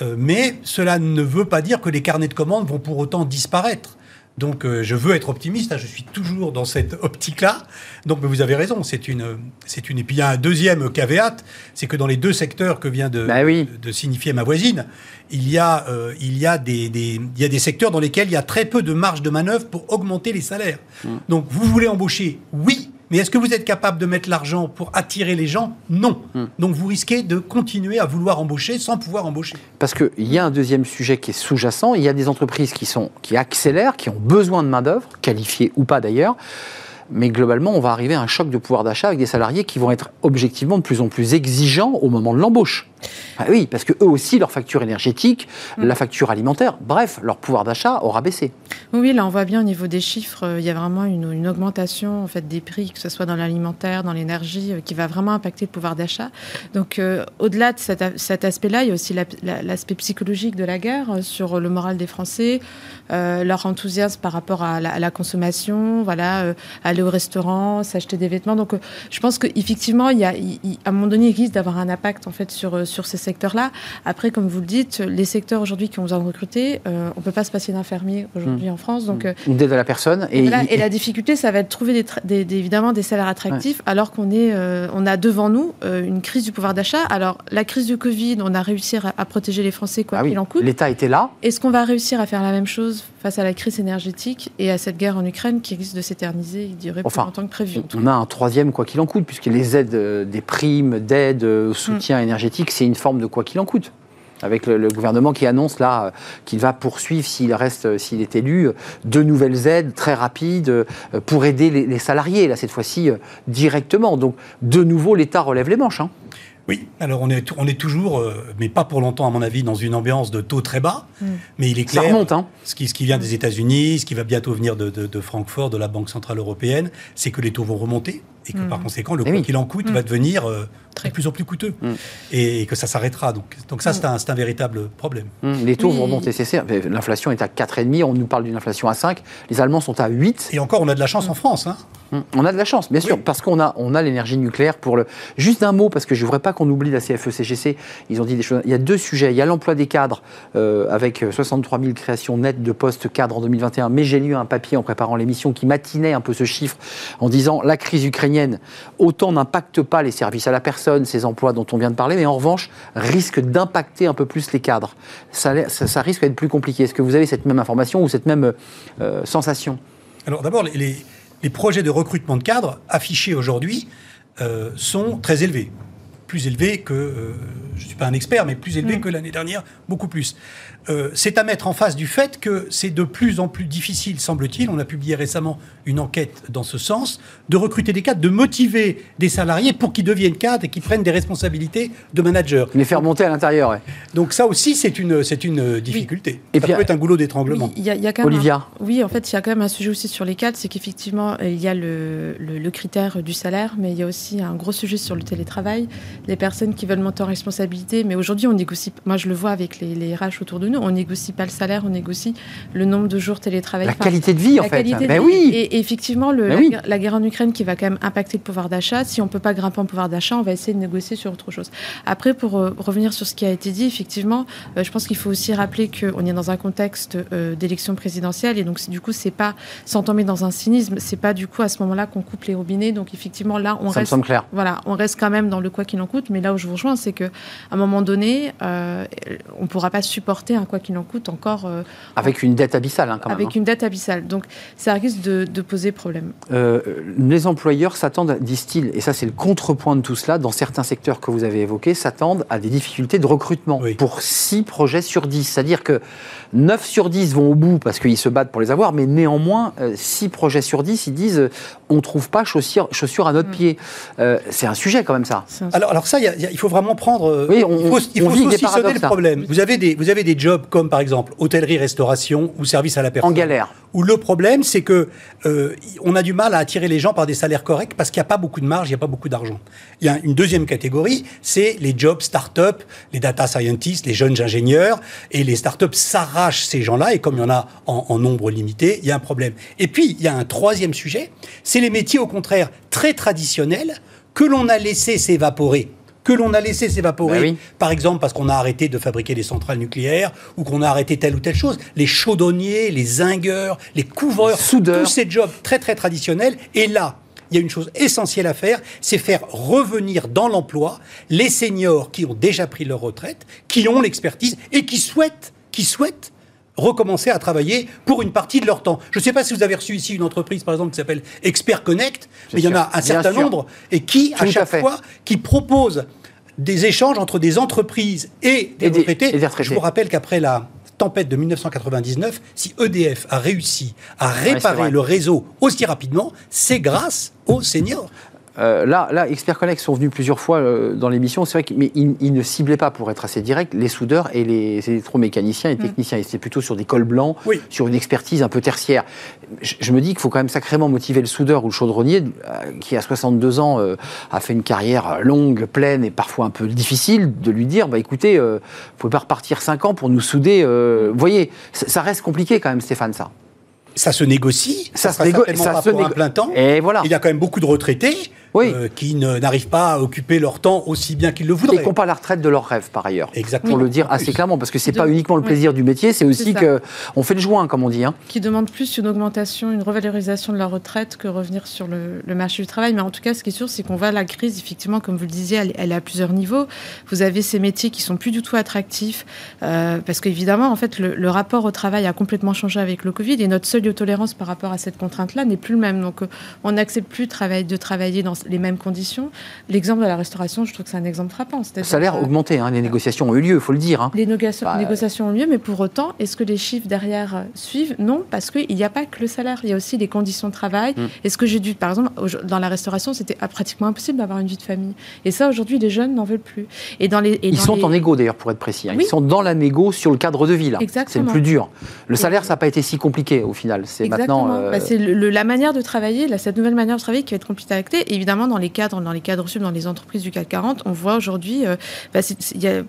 Euh, mais cela ne veut pas dire que les carnets de commandes vont pour autant disparaître. Donc euh, je veux être optimiste, hein, je suis toujours dans cette optique-là. Donc mais vous avez raison, c'est une, c'est une. Et puis il y a un deuxième caveat, c'est que dans les deux secteurs que vient de, Bah oui. de, de signifier ma voisine, il y a, euh, il y a des, des- il y a des secteurs dans lesquels il y a très peu de marge de manœuvre pour augmenter les salaires. Mmh. Donc vous voulez embaucher, oui. Mais est-ce que vous êtes capable de mettre l'argent pour attirer les gens? Non. Mmh. Donc vous risquez de continuer à vouloir embaucher sans pouvoir embaucher. Parce qu'il y a un deuxième sujet qui est sous-jacent. Il y a des entreprises qui, sont, qui accélèrent, qui ont besoin de main-d'œuvre, qualifiée ou pas d'ailleurs. Mais globalement, on va arriver à un choc de pouvoir d'achat avec des salariés qui vont être objectivement de plus en plus exigeants au moment de l'embauche. Ah oui, parce que eux aussi, leur facture énergétique, la facture alimentaire, bref, leur pouvoir d'achat aura baissé. Oui, là, on voit bien au niveau des chiffres, euh, il y a vraiment une, une augmentation en fait des prix, que ce soit dans l'alimentaire, dans l'énergie, euh, qui va vraiment impacter le pouvoir d'achat. Donc, euh, au-delà de cet, aspect-là, il y a aussi la- la- l'aspect psychologique de la guerre euh, sur le moral des Français, euh, leur enthousiasme par rapport à la, à la consommation, voilà, euh, aller au restaurant, s'acheter des vêtements. Donc, euh, je pense qu'effectivement, il y a, il- à un moment donné, il risque d'avoir un impact en fait sur, euh, sur ces secteurs-là. Après, comme vous le dites, les secteurs aujourd'hui qui ont besoin de recruter, euh, on peut pas se passer d'infirmiers aujourd'hui en France. Donc, euh, Une dette à la personne. et, la difficulté, ça va être de trouver des tra- des- des- évidemment des salaires attractifs, alors qu'on est, euh, on a devant nous euh, une crise du pouvoir d'achat. Alors, la crise du Covid, on a réussi à, à protéger les Français quoi Ah oui, qu'il en coûte. l'État était là. Est-ce qu'on va réussir à faire la même chose face à la crise énergétique et à cette guerre en Ukraine qui risque de s'éterniser, il dirait, Enfin, plus longtemps que prévu On a un troisième quoi qu'il en coûte, puisque les aides, euh, des primes, d'aides, euh, au soutien énergétique, c'est une forme de quoi qu'il en coûte. Avec le, le gouvernement qui annonce là euh, qu'il va poursuivre, s'il reste, s'il est élu, de nouvelles aides très rapides pour aider les, les salariés, là cette fois-ci directement. Donc de nouveau, l'État relève les manches. hein. Oui, alors on est, on est toujours, euh, mais pas pour longtemps à mon avis, dans une ambiance de taux très bas. Mm. Mais il est Ça clair, remonte. Hein. ce, qui, ce qui vient des États-Unis, ce qui va bientôt venir de, de- de Francfort, de la Banque Centrale Européenne, c'est que les taux vont remonter et que Mm. par conséquent, le oui. qu'il en coûte Mm. va devenir euh, Très. de plus en plus coûteux Mm. et, que ça s'arrêtera. Donc, donc ça, Mm. c'est un, véritable problème. Les taux Oui. vont remonter, c'est certain. L'inflation est à 4,5, on nous parle d'une inflation à 5. Les Allemands sont à 8. Et encore, on a de la chance en France. Hein. On a de la chance, bien sûr, Oui. parce qu'on a, on a l'énergie nucléaire pour le. Juste un mot, parce que je ne voudrais pas qu'on oublie la CFE-CGC. Ils ont dit des choses. Il y a deux sujets. Il y a l'emploi des cadres, euh, avec 63 000 créations nettes de postes cadres en 2021. Mais j'ai lu un papier en préparant l'émission qui matinait un peu ce chiffre en disant la crise ukrainienne, autant n'impacte pas les services à la personne, ces emplois dont on vient de parler, mais en revanche, risque d'impacter un peu plus les cadres. Ça, risque d'être plus compliqué. Est-ce que vous avez cette même information ou cette même euh, sensation? Alors d'abord, les, projets de recrutement de cadres affichés aujourd'hui euh, sont très élevés, plus élevés que euh, je ne suis pas un expert, mais plus élevé Mm. que l'année dernière, beaucoup plus. Euh, c'est à mettre en face du fait que c'est de plus en plus difficile, semble-t-il, on a publié récemment une enquête dans ce sens, de recruter des cadres, de motiver des salariés pour qu'ils deviennent cadres et qu'ils prennent des responsabilités de manager. Les faire monter à l'intérieur, ouais. Donc ça aussi, c'est une, c'est une difficulté. Et ça puis, peut être un goulot d'étranglement. Oui, il y a, il y a quand même Olivia. un- oui, en fait, il y a quand même un sujet aussi sur les cadres, c'est qu'effectivement, euh, il y a le, le- le critère du salaire, mais il y a aussi un gros sujet sur le télétravail. Les personnes qui veulent monter en responsabilité, mais aujourd'hui, on négocie. Moi, je le vois avec les, les RH autour de nous, on négocie pas le salaire, on négocie le nombre de jours télétravail. La Enfin, qualité de vie, en la fait. qualité de Ben vie. oui. Et, effectivement, le, Ben la, oui. guerre- la guerre en Ukraine qui va quand même impacter le pouvoir d'achat. Si on peut pas grimper en pouvoir d'achat, on va essayer de négocier sur autre chose. Après, pour euh, revenir sur ce qui a été dit, effectivement, euh, je pense qu'il faut aussi rappeler qu'on est dans un contexte euh, d'élection présidentielle et donc du coup, c'est pas sans tomber dans un cynisme, c'est pas du coup à ce moment-là qu'on coupe les robinets. Donc effectivement, là, on Ça me reste semble clair. voilà, on reste quand même dans le quoi qu'il en coûte, mais là où je vous rejoins, c'est que à un moment donné, on ne pourra pas supporter un quoi qu'il en coûte encore euh, Avec une dette abyssale, hein, quand même. avec hein. une dette abyssale. Donc ça risque de, de poser problème. Euh, les employeurs s'attendent, disent-ils, et ça c'est le contrepoint de tout cela, dans certains secteurs que vous avez évoqués, s'attendent à des difficultés de recrutement Oui. pour 6 projets sur 10. C'est-à-dire que 9 sur 10 vont au bout parce qu'ils se battent pour les avoir, mais néanmoins, 6 projets sur 10, ils disent euh, on ne trouve pas chaussures, chaussures à notre Mm. pied. Euh, c'est un sujet quand même ça. Alors, alors ça, il y a- il y a- il faut vraiment prendre. euh, Oui, on- il faut, il faut avec saucissonner le problème. Vous avez des, vous avez des jobs comme par exemple hôtellerie, restauration ou service à la personne. En galère. Où le problème, c'est que euh, on a du mal à attirer les gens par des salaires corrects parce qu'il n'y a pas beaucoup de marge, il n'y a pas beaucoup d'argent. Il y a une deuxième catégorie, c'est les jobs start-up, les data scientists, les jeunes ingénieurs, et les start-up s'arrachent ces gens-là, et comme il y en a en, en nombre limité, il y a un problème. Et puis, il y a un troisième sujet, c'est les métiers au contraire très traditionnels que l'on a laissé s'évaporer que l'on a laissé s'évaporer, Bah oui. par exemple parce qu'on a arrêté de fabriquer des centrales nucléaires ou qu'on a arrêté telle ou telle chose. Les chaudonniers, les zingueurs, les couvreurs, Soudeurs. tous ces jobs très très traditionnels. Et là, il y a une chose essentielle à faire, c'est faire revenir dans l'emploi les seniors qui ont déjà pris leur retraite, qui ont l'expertise et qui souhaitent, qui souhaitent recommencer à travailler pour une partie de leur temps. Je ne sais pas si vous avez reçu ici une entreprise, par exemple, qui s'appelle Expert Connect, mais il y en a un Bien certain sûr. nombre et qui, Tout à chaque fois, qui propose des échanges entre des entreprises et des, Et des- retraités. et des retraités. Je vous rappelle qu'après la tempête de 1999, si EDF a réussi à réparer le réseau aussi rapidement, c'est grâce aux seniors. Euh, là, là, Expert Connect sont venus plusieurs fois euh, dans l'émission. C'est vrai qu'ils mais ils, ils ne ciblaient pas, pour être assez direct, les soudeurs et les électromécaniciens et techniciens. Ils étaient plutôt sur des cols blancs, Oui. sur une expertise un peu tertiaire. Je, je me dis qu'il faut quand même sacrément motiver le soudeur ou le chaudronnier, euh, qui à 62 ans a fait une carrière longue, pleine et parfois un peu difficile, de lui dire bah, écoutez, vous pouvez pas repartir 5 ans pour nous souder. vous voyez, ça, reste compliqué quand même, Stéphane, ça. Ça se négocie, Ça ça, se sera négo- certainement ça pas se pour un plein temps. Et voilà. Il y a quand même beaucoup de retraités Oui. euh, qui ne- n'arrivent pas à occuper leur temps aussi bien qu'ils le Et voudraient. qui n'ont pas la retraite de leur rêve, par ailleurs. Exactement. Pour le dire assez clairement, parce que c'est pas uniquement le oui. plaisir du métier, c'est aussi C'est ça. que on fait le joint, comme on dit. hein. qui demandent plus une augmentation, une revalorisation de leur retraite que revenir sur le, le marché du travail. Mais en tout cas, ce qui est sûr, c'est qu'on voit la crise, effectivement, comme vous le disiez, elle, elle est à plusieurs niveaux. Vous avez ces métiers qui sont plus du tout attractifs, euh, parce qu'évidemment, en fait, le, le rapport au travail a complètement changé avec le Covid, et notre seuil de tolérance par rapport à cette contrainte-là n'est plus le même. Donc, euh, on n'accepte plus de travailler, de travailler dans les mêmes conditions. L'exemple de la restauration, je trouve que c'est un exemple frappant. Le salaire que- augmenté, hein, les négociations ont eu lieu, il faut le dire. hein. les négociations, Bah, négociations ont lieu, mais pour autant, est-ce que les chiffres derrière euh, suivent? Non, parce qu'il n'y a pas que le salaire, il y a aussi les conditions de travail. Mm. Est-ce que j'ai dû, par exemple, dans la restauration, c'était ah, pratiquement impossible d'avoir une vie de famille. Et ça, aujourd'hui, les jeunes n'en veulent plus. Et dans les, et Ils dans sont les- en égo d'ailleurs, pour être précis. hein. Ils sont dans la négo sur le cadre de vie. là. C'est le Exactement. plus dur. Le salaire, ça n'a pas été si compliqué au final. C'est Exactement. maintenant. euh, Bah, c'est la manière de travailler, là, cette nouvelle manière de travailler qui va être compliquée à acter. Et évidemment, dans les cadres, dans les cadres sub, dans les entreprises du CAC 40, on voit aujourd'hui, euh, bah,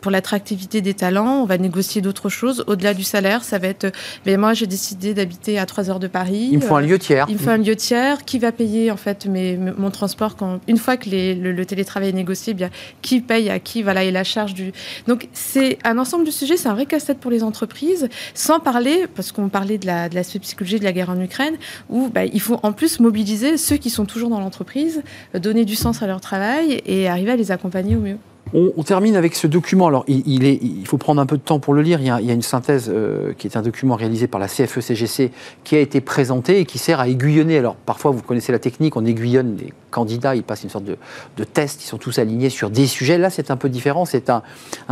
pour l'attractivité des talents, on va négocier d'autres choses au-delà du salaire. Ça va être, euh, mais moi, j'ai décidé d'habiter à 3 heures de Paris. il me faut un Euh, lieu tiers. Il me faut un lieu tiers. Qui va payer en fait mes, mon transport quand une fois que les- le, le télétravail est négocié, eh bien qui paye à qui voilà et la charge du. Donc c'est un ensemble de sujets, c'est un vrai casse-tête pour les entreprises. Sans parler parce qu'on parlait de la de l'aspect psychologique de la guerre en Ukraine, où bah, il faut en plus mobiliser ceux qui sont toujours dans l'entreprise, donner du sens à leur travail et arriver à les accompagner au mieux. On, termine avec ce document. Alors, il, faut prendre un peu de temps pour le lire. Il y a, une synthèse euh, qui est un document réalisé par la CFE-CGC qui a été présenté et qui sert à aiguillonner. Alors, parfois, vous connaissez la technique, on aiguillonne les candidats, ils passent une sorte de, test, ils sont tous alignés sur des sujets. Là, c'est un peu différent. C'est un,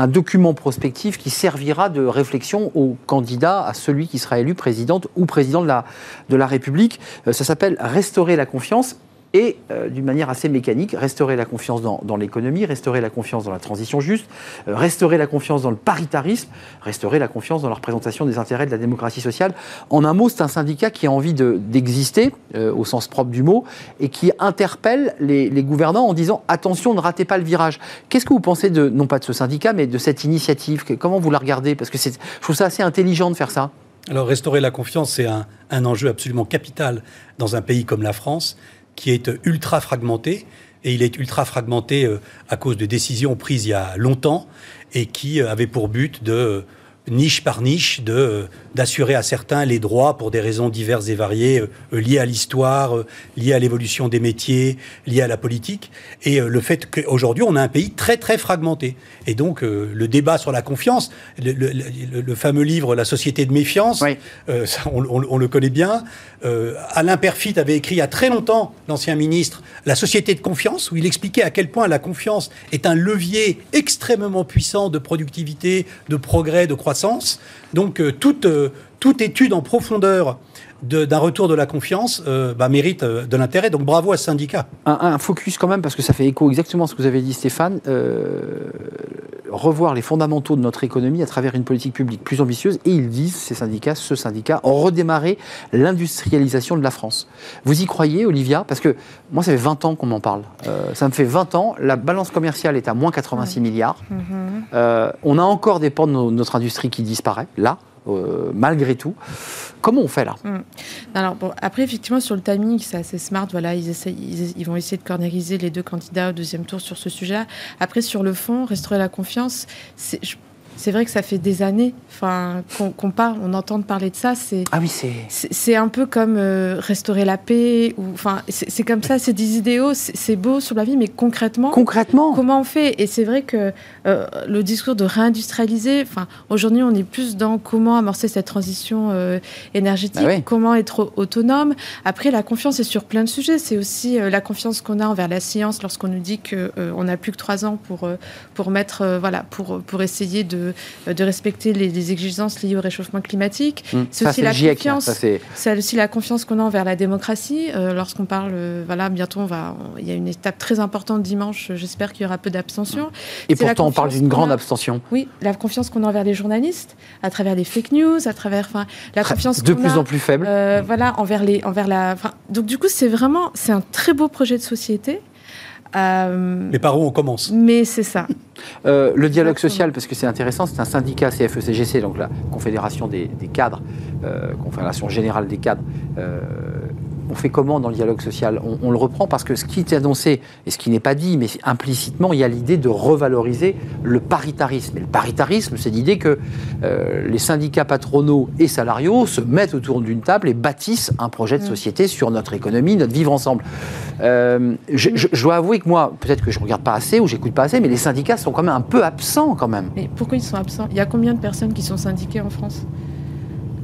document prospectif qui servira de réflexion au candidat, à celui qui sera élu présidente ou président de la, de la République. Euh, ça s'appelle Restaurer la confiance et euh, d'une manière assez mécanique, restaurer la confiance dans, l'économie, restaurer la confiance dans la transition juste, euh, restaurer la confiance dans le paritarisme, restaurer la confiance dans la représentation des intérêts de la démocratie sociale. En un mot, c'est un syndicat qui a envie d'exister, euh, au sens propre du mot, et qui interpelle les, gouvernants en disant attention, ne ratez pas le virage. Qu'est-ce que vous pensez de, non pas de ce syndicat, mais de cette initiative? Comment vous la regardez? Parce que je trouve ça assez intelligent de faire ça. Alors, restaurer la confiance, c'est un enjeu absolument capital dans un pays comme la France qui est ultra fragmenté. Et il est ultra fragmenté euh, à cause de décisions prises il y a longtemps et qui euh, avaient pour but de niche par niche, de d'assurer à certains les droits pour des raisons diverses et variées euh, liées à l'histoire, euh, liées à l'évolution des métiers, liées à la politique, et euh, le fait qu'aujourd'hui on a un pays très très fragmenté. Et donc le débat sur la confiance, le, fameux livre La société de méfiance, on, le connaît bien. Alain Perfit avait écrit il y a très longtemps, l'ancien ministre, La société de confiance, où il expliquait à quel point la confiance est un levier extrêmement puissant de productivité, de progrès, de croissance. Donc toute toute étude en profondeur d'un retour de la confiance euh, bah, mérite euh, de l'intérêt. Donc bravo à ce syndicat. Un, focus quand même, parce que ça fait écho exactement à ce que vous avez dit Stéphane, euh, revoir les fondamentaux de notre économie à travers une politique publique plus ambitieuse. Et ils disent, ces syndicats, ce syndicat, redémarrer l'industrialisation de la France. Vous y croyez, Olivia? Parce que moi, ça fait 20 ans qu'on m'en parle. ça me fait 20 ans. La balance commerciale est à moins 86 milliards. Mm-hmm. on a encore des pans de notre industrie qui disparaît, là. Euh, malgré tout. Comment on fait là? Hmm. Alors bon, après effectivement sur le timing c'est assez smart. Voilà, ils, ils, vont essayer de cornériser les deux candidats au deuxième tour sur ce sujet. Après sur le fond, restaurer la confiance. Je c'est vrai que ça fait des années enfin, qu'on parle, on entend parler de ça. C'est, ah oui, c'est... c'est un peu comme euh, restaurer la paix. Ou, enfin, c'est comme ça, c'est des idéaux, c'est beau sur la vie, mais concrètement, concrètement, comment on fait? Et c'est vrai que euh, le discours de réindustrialiser, enfin, aujourd'hui, on est plus dans comment amorcer cette transition euh, énergétique, bah comment être autonome. Après, la confiance est sur plein de sujets. C'est aussi la confiance qu'on a envers la science lorsqu'on nous dit qu'on n'a plus que trois ans pour, pour mettre, voilà, pour, pour essayer de de, respecter les, exigences liées au réchauffement climatique. Mmh. C'est aussi la confiance. C'est aussi la confiance qu'on a envers la démocratie. Euh, lorsqu'on parle, euh, voilà, bientôt on va, il y a une étape très importante dimanche. J'espère qu'il y aura peu d'abstention. Et pourtant, on parle d'une grande abstention. Oui, la confiance qu'on a envers les journalistes, à travers les fake news, à travers, enfin, la confiance de plus en plus faible. Euh, voilà, envers les, envers la. Donc du coup, c'est vraiment, c'est un très beau projet de société. Euh, mais par où on commence Mais c'est ça. Euh, le dialogue social, parce que c'est intéressant, c'est un syndicat CFE-CGC, donc la Confédération des, cadres, euh, Confédération générale des cadres, on fait comment dans le dialogue social on, le reprend parce que ce qui est annoncé, et ce qui n'est pas dit, mais implicitement, il y a l'idée de revaloriser le paritarisme. Et le paritarisme, c'est l'idée que euh, les syndicats patronaux et salariaux se mettent autour d'une table et bâtissent un projet de mm. société sur notre économie, notre vivre ensemble. Euh, je, dois avouer que moi, peut-être que je ne regarde pas assez ou j'écoute pas assez, mais les syndicats sont quand même un peu absents quand même. Mais pourquoi ils sont absents? Il y a combien de personnes qui sont syndiquées en France?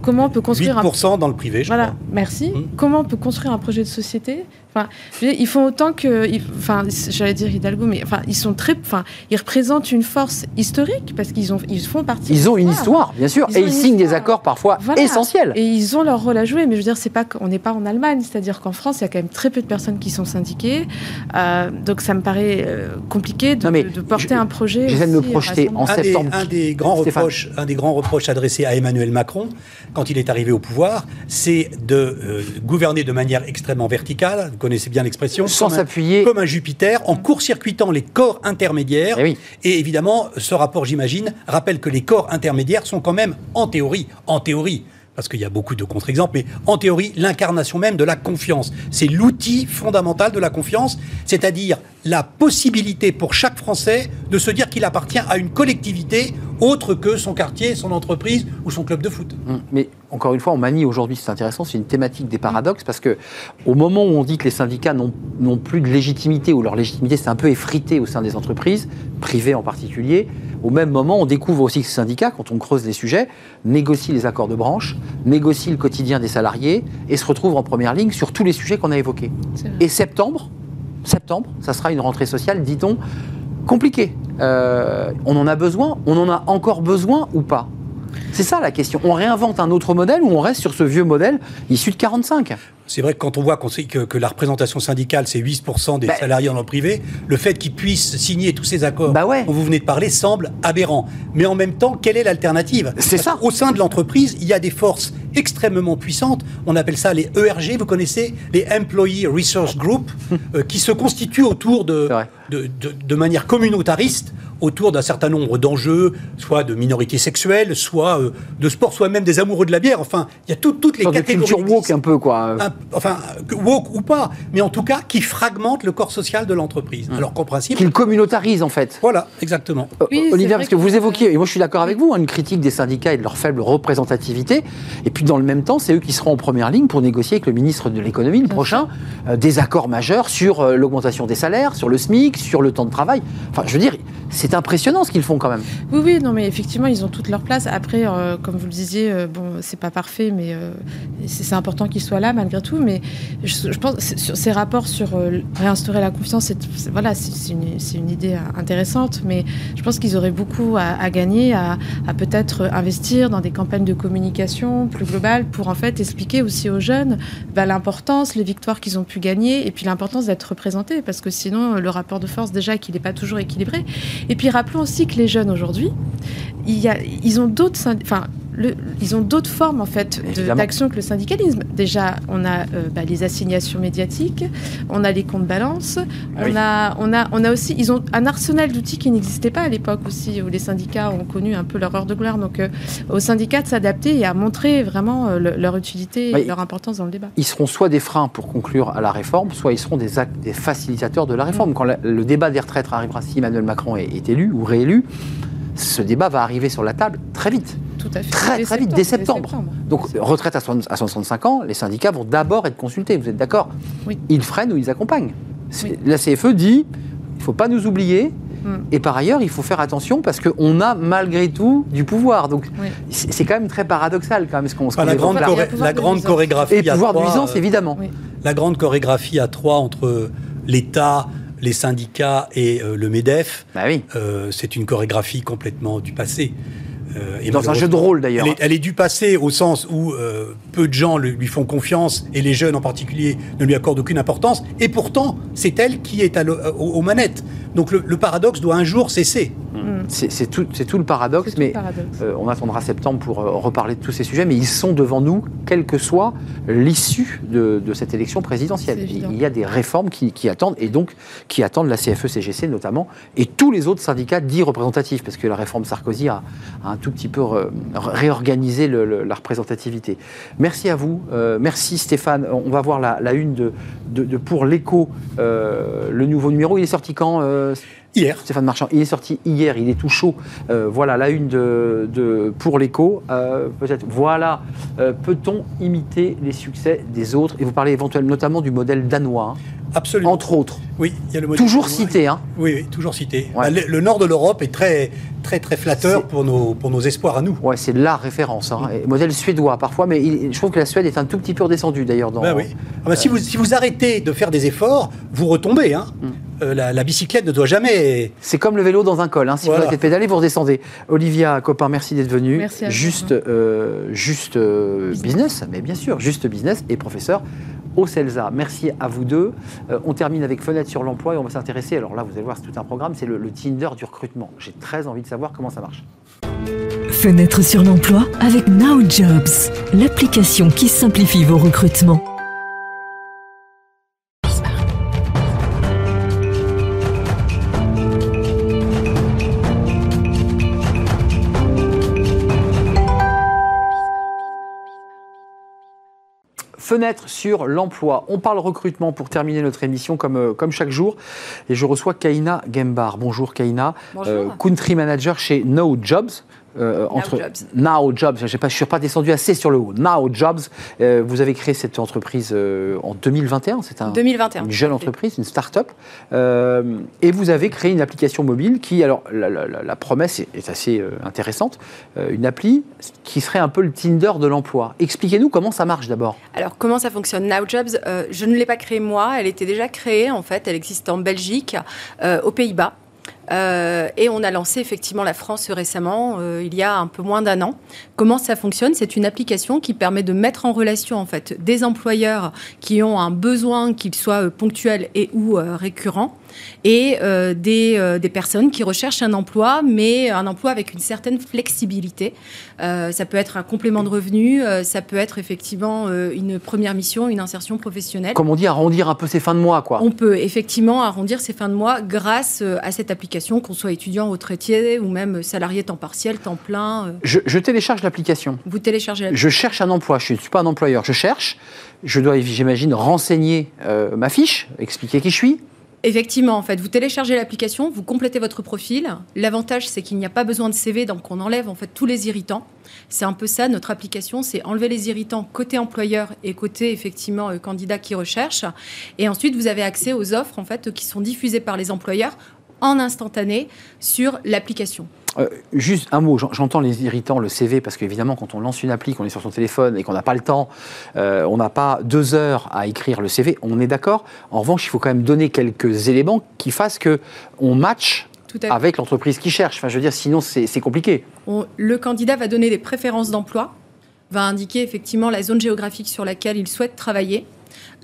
Comment on peut construire 8% dans le privé, je voilà, merci. Mmh. Comment on peut construire un projet de société Enfin, ils font autant que, enfin, j'allais dire Hidalgo, mais enfin, ils sont très, enfin, ils représentent une force historique parce qu'ils ont, ils font partie. Ils ont une histoire, bien sûr, et ils signent des accords parfois essentiels. Et ils ont leur rôle à jouer, mais je veux dire, c'est pas qu'on n'est pas en Allemagne, c'est-à-dire qu'en France, il y a quand même très peu de personnes qui sont syndiquées, euh, donc ça me paraît euh, compliqué de, de porter un projet. J'essaie de me projeter en septembre. un des grands reproches, un des grands reproches adressés à Emmanuel Macron quand il est arrivé au pouvoir, c'est de euh, gouverner de manière extrêmement verticale connaissez bien l'expression. Sans s'appuyer. Comme un Jupiter, en court-circuitant les corps intermédiaires. Eh Et, évidemment, ce rapport, j'imagine, rappelle que les corps intermédiaires sont quand même, en théorie, en théorie, parce qu'il y a beaucoup de contre-exemples, mais en théorie, l'incarnation même de la confiance. C'est l'outil fondamental de la confiance, c'est-à-dire la possibilité pour chaque Français de se dire qu'il appartient à une collectivité autre que son quartier, son entreprise ou son club de foot. Hum, Mais encore une fois, on m'a mis aujourd'hui, c'est intéressant, c'est une thématique des paradoxes parce que au moment où on dit que les syndicats n'ont plus de légitimité ou leur légitimité s'est un peu effritée au sein des entreprises, privées en particulier, au même moment, on découvre aussi que ces syndicats, quand on creuse les sujets, négocient les accords de branche, négocient le quotidien des salariés et se retrouvent en première ligne sur tous les sujets qu'on a évoqués. C'est vrai. Et septembre, septembre, ça sera une rentrée sociale, dit-on, compliquée. Euh, on en a besoin, on en a encore besoin ou pas? C'est ça la question. On réinvente un autre modèle ou on reste sur ce vieux modèle issu de 45 C'est vrai que quand on voit sait que, que la représentation syndicale, c'est 8% des Bah- salariés dans le privé, le fait qu'ils puissent signer tous ces accords Bah ouais. dont vous venez de parler semble aberrant. Mais en même temps, quelle est l'alternative? C'est ça. qu'au sein de l'entreprise, il y a des forces extrêmement puissantes. On appelle ça les ERG, vous connaissez? Les Employee Resource Group, euh, qui se constituent autour de. De, de- de manière communautariste autour d'un certain nombre d'enjeux, soit de minorités sexuelles, soit euh, de sport, soit même des amoureux de la bière. Enfin, il y a tout- toutes les catégories. culture woke un peu, quoi. un- enfin, woke ou pas, mais en tout cas qui fragmente le corps social de l'entreprise. Mmh. Alors qu'en principe, Qu'il communautarise en fait. voilà, exactement. Euh, Oui, vrai parce que que- vous évoquiez, et moi je suis d'accord avec vous, hein, une critique des syndicats et de leur faible représentativité. Et puis dans le même temps, c'est eux qui seront en première ligne pour négocier avec le ministre de l'économie le prochain euh, des accords majeurs sur euh, l'augmentation des salaires, sur le SMIC, sur le temps de travail. Enfin, je veux dire, c'est impressionnant ce qu'ils font quand même. Oui, oui, non, mais effectivement, ils ont toute leur place. Après, euh, comme vous le disiez, euh, bon, c'est pas parfait, mais euh, c'est important qu'ils soient là malgré tout. Mais je, pense c'est- sur ces rapports sur réinstaurer la confiance, c'est voilà, c'est une, une idée intéressante, mais je pense qu'ils auraient beaucoup à, gagner à, à peut-être investir dans des campagnes de communication plus globales pour en fait expliquer aussi aux jeunes bah, l'importance, les victoires qu'ils ont pu gagner, et puis l'importance d'être représentés, parce que sinon, le rapport de force déjà qu'il n'est pas toujours équilibré. Et puis rappelons aussi que les jeunes aujourd'hui, ils ont d'autres, le- ils ont d'autres formes en fait d'action que le syndicalisme. Déjà, on a euh, bah, les assignations médiatiques, on a les comptes balance, Ah on oui. a, on a, on a aussi, ils ont un arsenal d'outils qui n'existait pas à l'époque aussi où les syndicats ont connu un peu leur heure de gloire. Donc, euh, aux syndicats de s'adapter et à montrer vraiment euh, le- leur utilité et leur importance dans le débat. Ils seront soit des freins pour conclure à la réforme, soit ils seront des, actes, des facilitateurs de la Mm. réforme. Quand la- le débat des retraites arrivera, si Emmanuel Macron est, est élu ou réélu, ce débat va arriver sur la table très vite. Tout à fait. Très, Dès très vite, dès septembre. Donc, retraite à, soixante- à 65 ans, les syndicats vont d'abord être consultés. Vous êtes d'accord Oui. Ils freinent ou ils accompagnent. Oui. La CFE dit il ne faut pas nous oublier. Mm. Et par ailleurs, il faut faire attention parce qu'on a malgré tout du pouvoir. Donc, Oui. c'est quand même très paradoxal, quand même, ce qu'on Enfin, qu'on la grande, la de grande nuisance. chorégraphie Et à pouvoir de trois, nuisance, euh, évidemment. Oui. la grande chorégraphie à trois entre l'État, les syndicats et euh, le MEDEF, Bah oui. euh, c'est une chorégraphie complètement du passé. Euh, et Dans un jeu de rôle, d'ailleurs. Elle est, elle est du passé au sens où euh, peu de gens lui font confiance et les jeunes en particulier ne lui accordent aucune importance. Et pourtant, c'est elle qui est à l'o- aux, aux manettes. Donc le, le paradoxe doit un jour cesser. Mm. C'est tout, le paradoxe, tout mais le paradoxe. euh, on attendra septembre pour euh, reparler de tous ces sujets, mais ils sont devant nous, quelle que soit l'issue de, de cette élection présidentielle. Il y a des réformes qui, qui attendent, et donc qui attendent la CFE-CGC notamment, et tous les autres syndicats dits représentatifs, parce que la réforme Sarkozy a, a un tout petit peu re- réorganisé le- le- la représentativité. Merci à vous, euh, merci Stéphane. On va voir la, la une de, de- de Pour l'écho, le nouveau numéro. Il est sorti quand Stéphane Marchand, il est sorti hier, il est tout chaud. Euh, voilà la une de, de- pour l'écho. Euh, Peut-être. Voilà. Euh, Peut-on imiter les succès des autres? Et vous parlez éventuellement notamment du modèle danois, hein, absolument. entre autres. Oui, il y a le modèle Toujours cité. Hein. Oui, oui, toujours cité. Ouais. Bah, le, le nord de l'Europe est très, très, très flatteur pour nos, pour nos espoirs à nous. Ouais, c'est la référence. Hein. Et modèle suédois parfois, mais il- je trouve que la Suède est un tout petit peu redescendue d'ailleurs. Dans... Bah oui. Ah bah, si, vous, si vous arrêtez de faire des efforts, vous retombez. Hein. Mm. Euh, la, la bicyclette ne doit jamais. C'est comme le vélo dans un col. Hein. Si Voilà. vous arrêtez de pédaler, vous redescendez. Olivia Copin, merci d'être venue. Merci à vous. Juste, euh, juste euh, business. mais bien sûr, juste business et professeur au CELSA. Merci à vous deux. Euh, on termine avec Fenêtre sur l'emploi et on va s'intéresser. Alors là, vous allez voir, c'est tout un programme. C'est le, Tinder du recrutement. J'ai très envie de savoir comment ça marche. Fenêtre sur l'emploi avec Now Jobs, l'application qui simplifie vos recrutements. Fenêtre sur l'emploi. On parle recrutement pour terminer notre émission comme, euh, comme chaque jour. Et je reçois Kaina Gembar. Bonjour Kaina, Bonjour. country manager chez No Jobs. Euh, Now entre Jobs. Now Jobs, je ne suis pas descendu assez sur le haut. Now Jobs, euh, vous avez créé cette entreprise euh, en 2021, c'est un, 2021. une jeune entreprise, une start-up. Et vous avez créé une application mobile qui, alors la, la- la- la promesse est, est assez intéressante, une appli qui serait un peu le Tinder de l'emploi. Expliquez-nous comment ça marche d'abord. Alors, comment ça fonctionne? Now Jobs, je ne l'ai pas créée moi, elle était déjà créée, en fait, elle existe en Belgique, aux Pays-Bas. Euh, et on a lancé effectivement la France récemment, euh, il y a un peu moins d'un an. Comment ça fonctionne? C'est une application qui permet de mettre en relation en fait des employeurs qui ont un besoin, qu'il soit euh, ponctuel et ou euh, récurrent, et euh, des, euh, des personnes qui recherchent un emploi, mais un emploi avec une certaine flexibilité. Euh, ça peut être un complément de revenu, ça peut être effectivement une première mission, une insertion professionnelle. Comme on dit, arrondir un peu ses fins de mois, quoi. On peut effectivement arrondir ses fins de mois grâce à cette application, qu'on soit étudiant, retraité ou même salarié temps partiel, temps plein. Je, je télécharge l'application. Vous téléchargez la Je cherche un emploi. Je ne suis pas un employeur. Je cherche. Je dois, j'imagine, renseigner ma fiche, expliquer qui je suis. Effectivement, en fait, vous téléchargez l'application, vous complétez votre profil. L'avantage, c'est qu'il n'y a pas besoin de CV, donc on enlève en fait tous les irritants. C'est un peu ça notre application, c'est enlever les irritants côté employeur et côté effectivement euh, candidat qui recherche. Et ensuite, vous avez accès aux offres en fait qui sont diffusées par les employeurs en instantané sur l'application. Euh, juste un mot, j'en- j'entends les irritants, le CV, parce qu'évidemment, quand on lance une appli, qu'on est sur son téléphone et qu'on n'a pas le temps, euh, on n'a pas deux heures à écrire le CV, on est d'accord. En revanche, il faut quand même donner quelques éléments qui fassent que on match avec l'entreprise qui cherche. Enfin, je veux dire, sinon, c'est c'est compliqué. On- le candidat va donner des préférences d'emploi, va indiquer effectivement la zone géographique sur laquelle il souhaite travailler.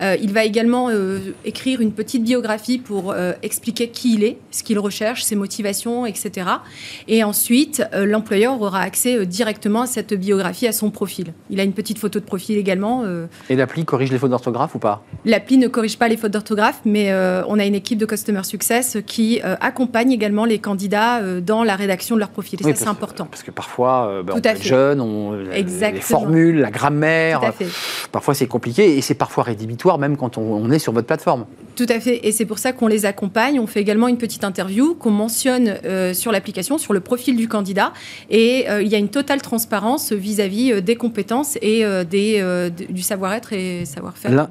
Euh, il va également euh, écrire une petite biographie pour euh, expliquer qui il est, ce qu'il recherche, ses motivations, etc. Et ensuite, l'employeur aura accès directement à cette biographie, à son profil. Il a une petite photo de profil également. Et l'appli corrige les fautes d'orthographe ou pas? L'appli ne corrige pas les fautes d'orthographe, mais on a une équipe de Customer Success qui accompagne également les candidats dans la rédaction de leur profil. Et Oui, ça, c'est important. Parce que parfois, Tout on à fait. jeune, on, les formules, la grammaire, Tout à fait. parfois c'est compliqué et c'est parfois rédhibitoire même quand on, on est sur votre plateforme. Tout à fait, et c'est pour ça qu'on les accompagne. On fait également une petite interview qu'on mentionne euh, sur l'application, sur le profil du candidat, et euh, il y a une totale transparence vis-à-vis euh, des compétences et euh, des, du savoir-être et savoir-faire.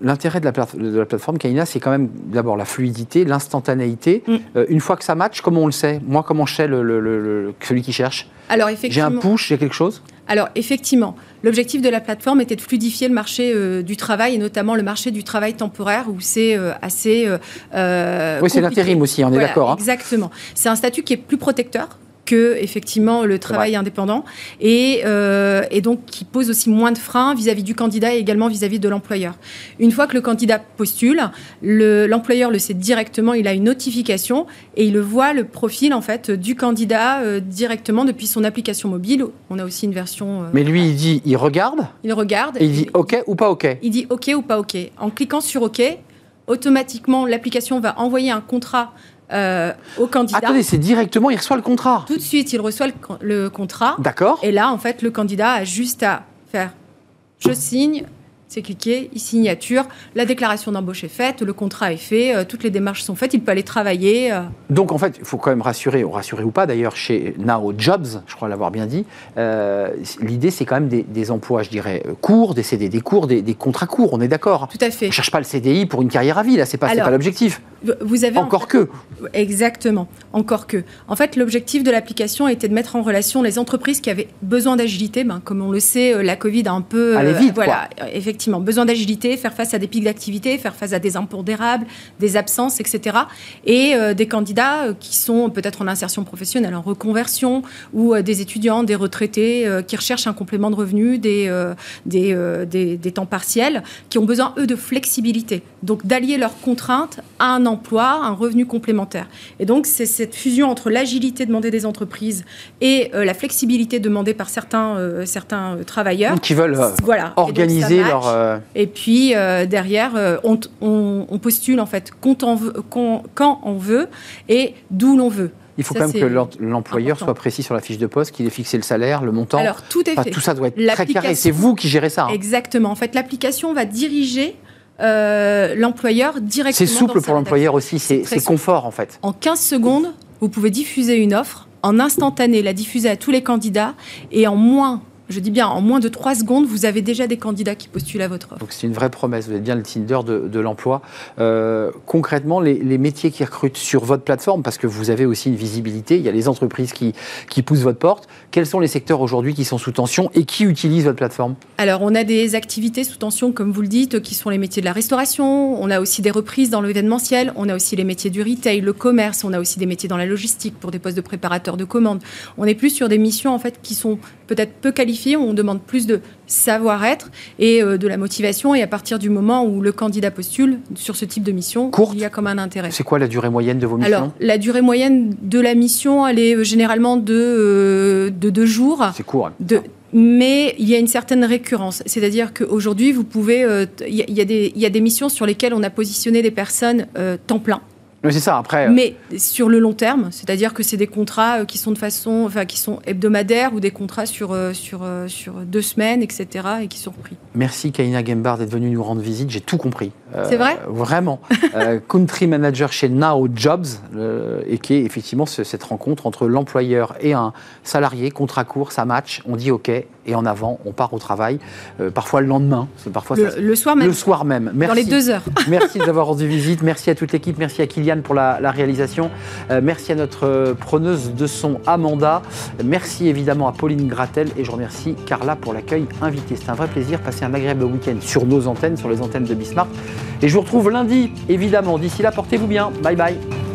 L'intérêt de la, plate- de la plateforme Kaina, c'est quand même d'abord la fluidité, l'instantanéité. Mm. Une fois que ça match, comment on le sait? Moi, comment je sais le, le- le- le- celui qui cherche? Alors J'ai un effectivement, push, j'ai quelque chose? Alors effectivement, l'objectif de la plateforme était de fluidifier le marché euh, du travail et notamment le marché du travail temporaire où c'est euh, assez. euh, Oui, c'est l'intérim aussi, on est Voilà, d'accord. hein. Exactement. C'est un statut qui est plus protecteur que effectivement le travail indépendant et, euh, et donc qui pose aussi moins de freins vis-à-vis du candidat et également vis-à-vis de l'employeur. Une fois que le candidat postule, le- l'employeur le, sait directement, il a une notification et il voit le profil en fait du candidat euh, directement depuis son application mobile. On a aussi une version. euh, Mais lui, il dit, il regarde il regarde et il dit OK ou pas OK. il dit OK ou pas OK. En cliquant sur OK, automatiquement l'application va envoyer un contrat euh, au candidat. Attendez, c'est directement, il reçoit le contrat. Tout de suite, il reçoit le, con- le contrat. D'accord Et là, en fait, le candidat a juste à faire je signe, c'est cliqué, il signature, la déclaration d'embauche est faite, le contrat est fait, euh, toutes les démarches sont faites, il peut aller travailler. euh. Donc en fait, il faut quand même rassurer, ou rassurer ou pas d'ailleurs, chez Now Jobs, je crois l'avoir bien dit, euh, l'idée c'est quand même des, des emplois, je dirais, courts, des CDD courts, des, des contrats courts, on est d'accord Tout à fait. On ne cherche pas le CDI pour une carrière à vie, là, c'est pas, Alors, pas l'objectif. Vous avez en Encore fait- que. Exactement, encore que. En fait, l'objectif de l'application était de mettre en relation les entreprises qui avaient besoin d'agilité. Ben, comme on le sait, la Covid a un peu... Aller vite, Voilà, euh, effectivement, besoin d'agilité, faire face à des pics d'activité, faire face à des impondérables, des absences, etc. Et euh, des candidats euh, qui sont peut-être en insertion professionnelle, en reconversion, ou euh, des étudiants, des retraités euh, qui recherchent un complément de revenu, des, des, des, des temps partiels, qui ont besoin, eux, de flexibilité. Donc d'allier leurs contraintes à un emploi, un revenu complémentaire. Et donc c'est cette fusion entre l'agilité demandée des entreprises et la flexibilité demandée par certains, certains travailleurs. Qui veulent Voilà. Donc, organiser leur. Euh, Et puis euh, derrière, euh, on, t- on- on postule en fait quand on veut, quand, quand on veut et d'où l'on veut. Il faut Ça, quand même que l'em- l'employeur soit précis sur la fiche de poste, qu'il ait fixé le salaire, le montant. Alors, tout est Enfin, fait. tout ça doit être très L'application- c'est vous qui gérez ça. hein. Exactement. En fait, l'application va diriger euh, l'employeur directement. C'est souple pour l'employeur aussi, c'est confort en fait. En 15 secondes, vous pouvez diffuser une offre, en instantané, la diffuser à tous les candidats, et en moins, je dis bien, en moins de 3 secondes, vous avez déjà des candidats qui postulent à votre offre. Donc c'est une vraie promesse, vous êtes bien le Tinder de, de l'emploi. Euh, concrètement, les, les métiers qui recrutent sur votre plateforme, parce que vous avez aussi une visibilité, il y a les entreprises qui, qui poussent votre porte, quels sont les secteurs aujourd'hui qui sont sous tension et qui utilisent votre plateforme? Alors, on a des activités sous tension, comme vous le dites, qui sont les métiers de la restauration. On a aussi des reprises dans l'événementiel. On a aussi les métiers du retail, le commerce. On a aussi des métiers dans la logistique pour des postes de préparateur de commandes. On est plus sur des missions en fait qui sont peut-être peu qualifiées. où On demande plus de savoir-être et euh, de la motivation. Et à partir du moment où le candidat postule sur ce type de mission, Courte. il y a comme un intérêt. C'est quoi la durée moyenne de vos missions? Alors, la durée moyenne de la mission, elle est euh, généralement de, euh, de deux jours. C'est court. hein. De- mais il y a une certaine récurrence. C'est-à-dire qu'aujourd'hui, vous pouvez. euh, Il y, a- y des- il y a des missions sur lesquelles on a positionné des personnes euh, temps plein. Mais c'est ça, après, euh, Mais sur le long terme, c'est-à-dire que c'est des contrats euh, qui sont de façon, enfin, qui sont hebdomadaires ou des contrats sur, euh, sur, sur deux semaines, etc., et qui sont repris. merci Kaina Gembard d'être venue nous rendre visite, j'ai tout compris. Euh, C'est vrai? Vraiment. Euh, country manager chez Now Jobs, euh, et qui est effectivement ce- cette rencontre entre l'employeur et un salarié, contrat court, ça match, on dit OK, et en avant, on part au travail, euh, parfois le lendemain, parfois ça Le, soir même, le soir même. Merci. dans les deux heures. Merci de nous avoir rendu visite. Merci à toute l'équipe. Merci à Kylian pour la, la réalisation. Euh, merci à notre euh, preneuse de son Amanda. Merci évidemment à Pauline Gratel et je remercie Carla pour l'accueil invité. C'est un vrai plaisir. Passez un agréable week-end sur nos antennes, sur les antennes de Bismarck. Et je vous retrouve lundi, évidemment. D'ici là, portez-vous bien. Bye bye.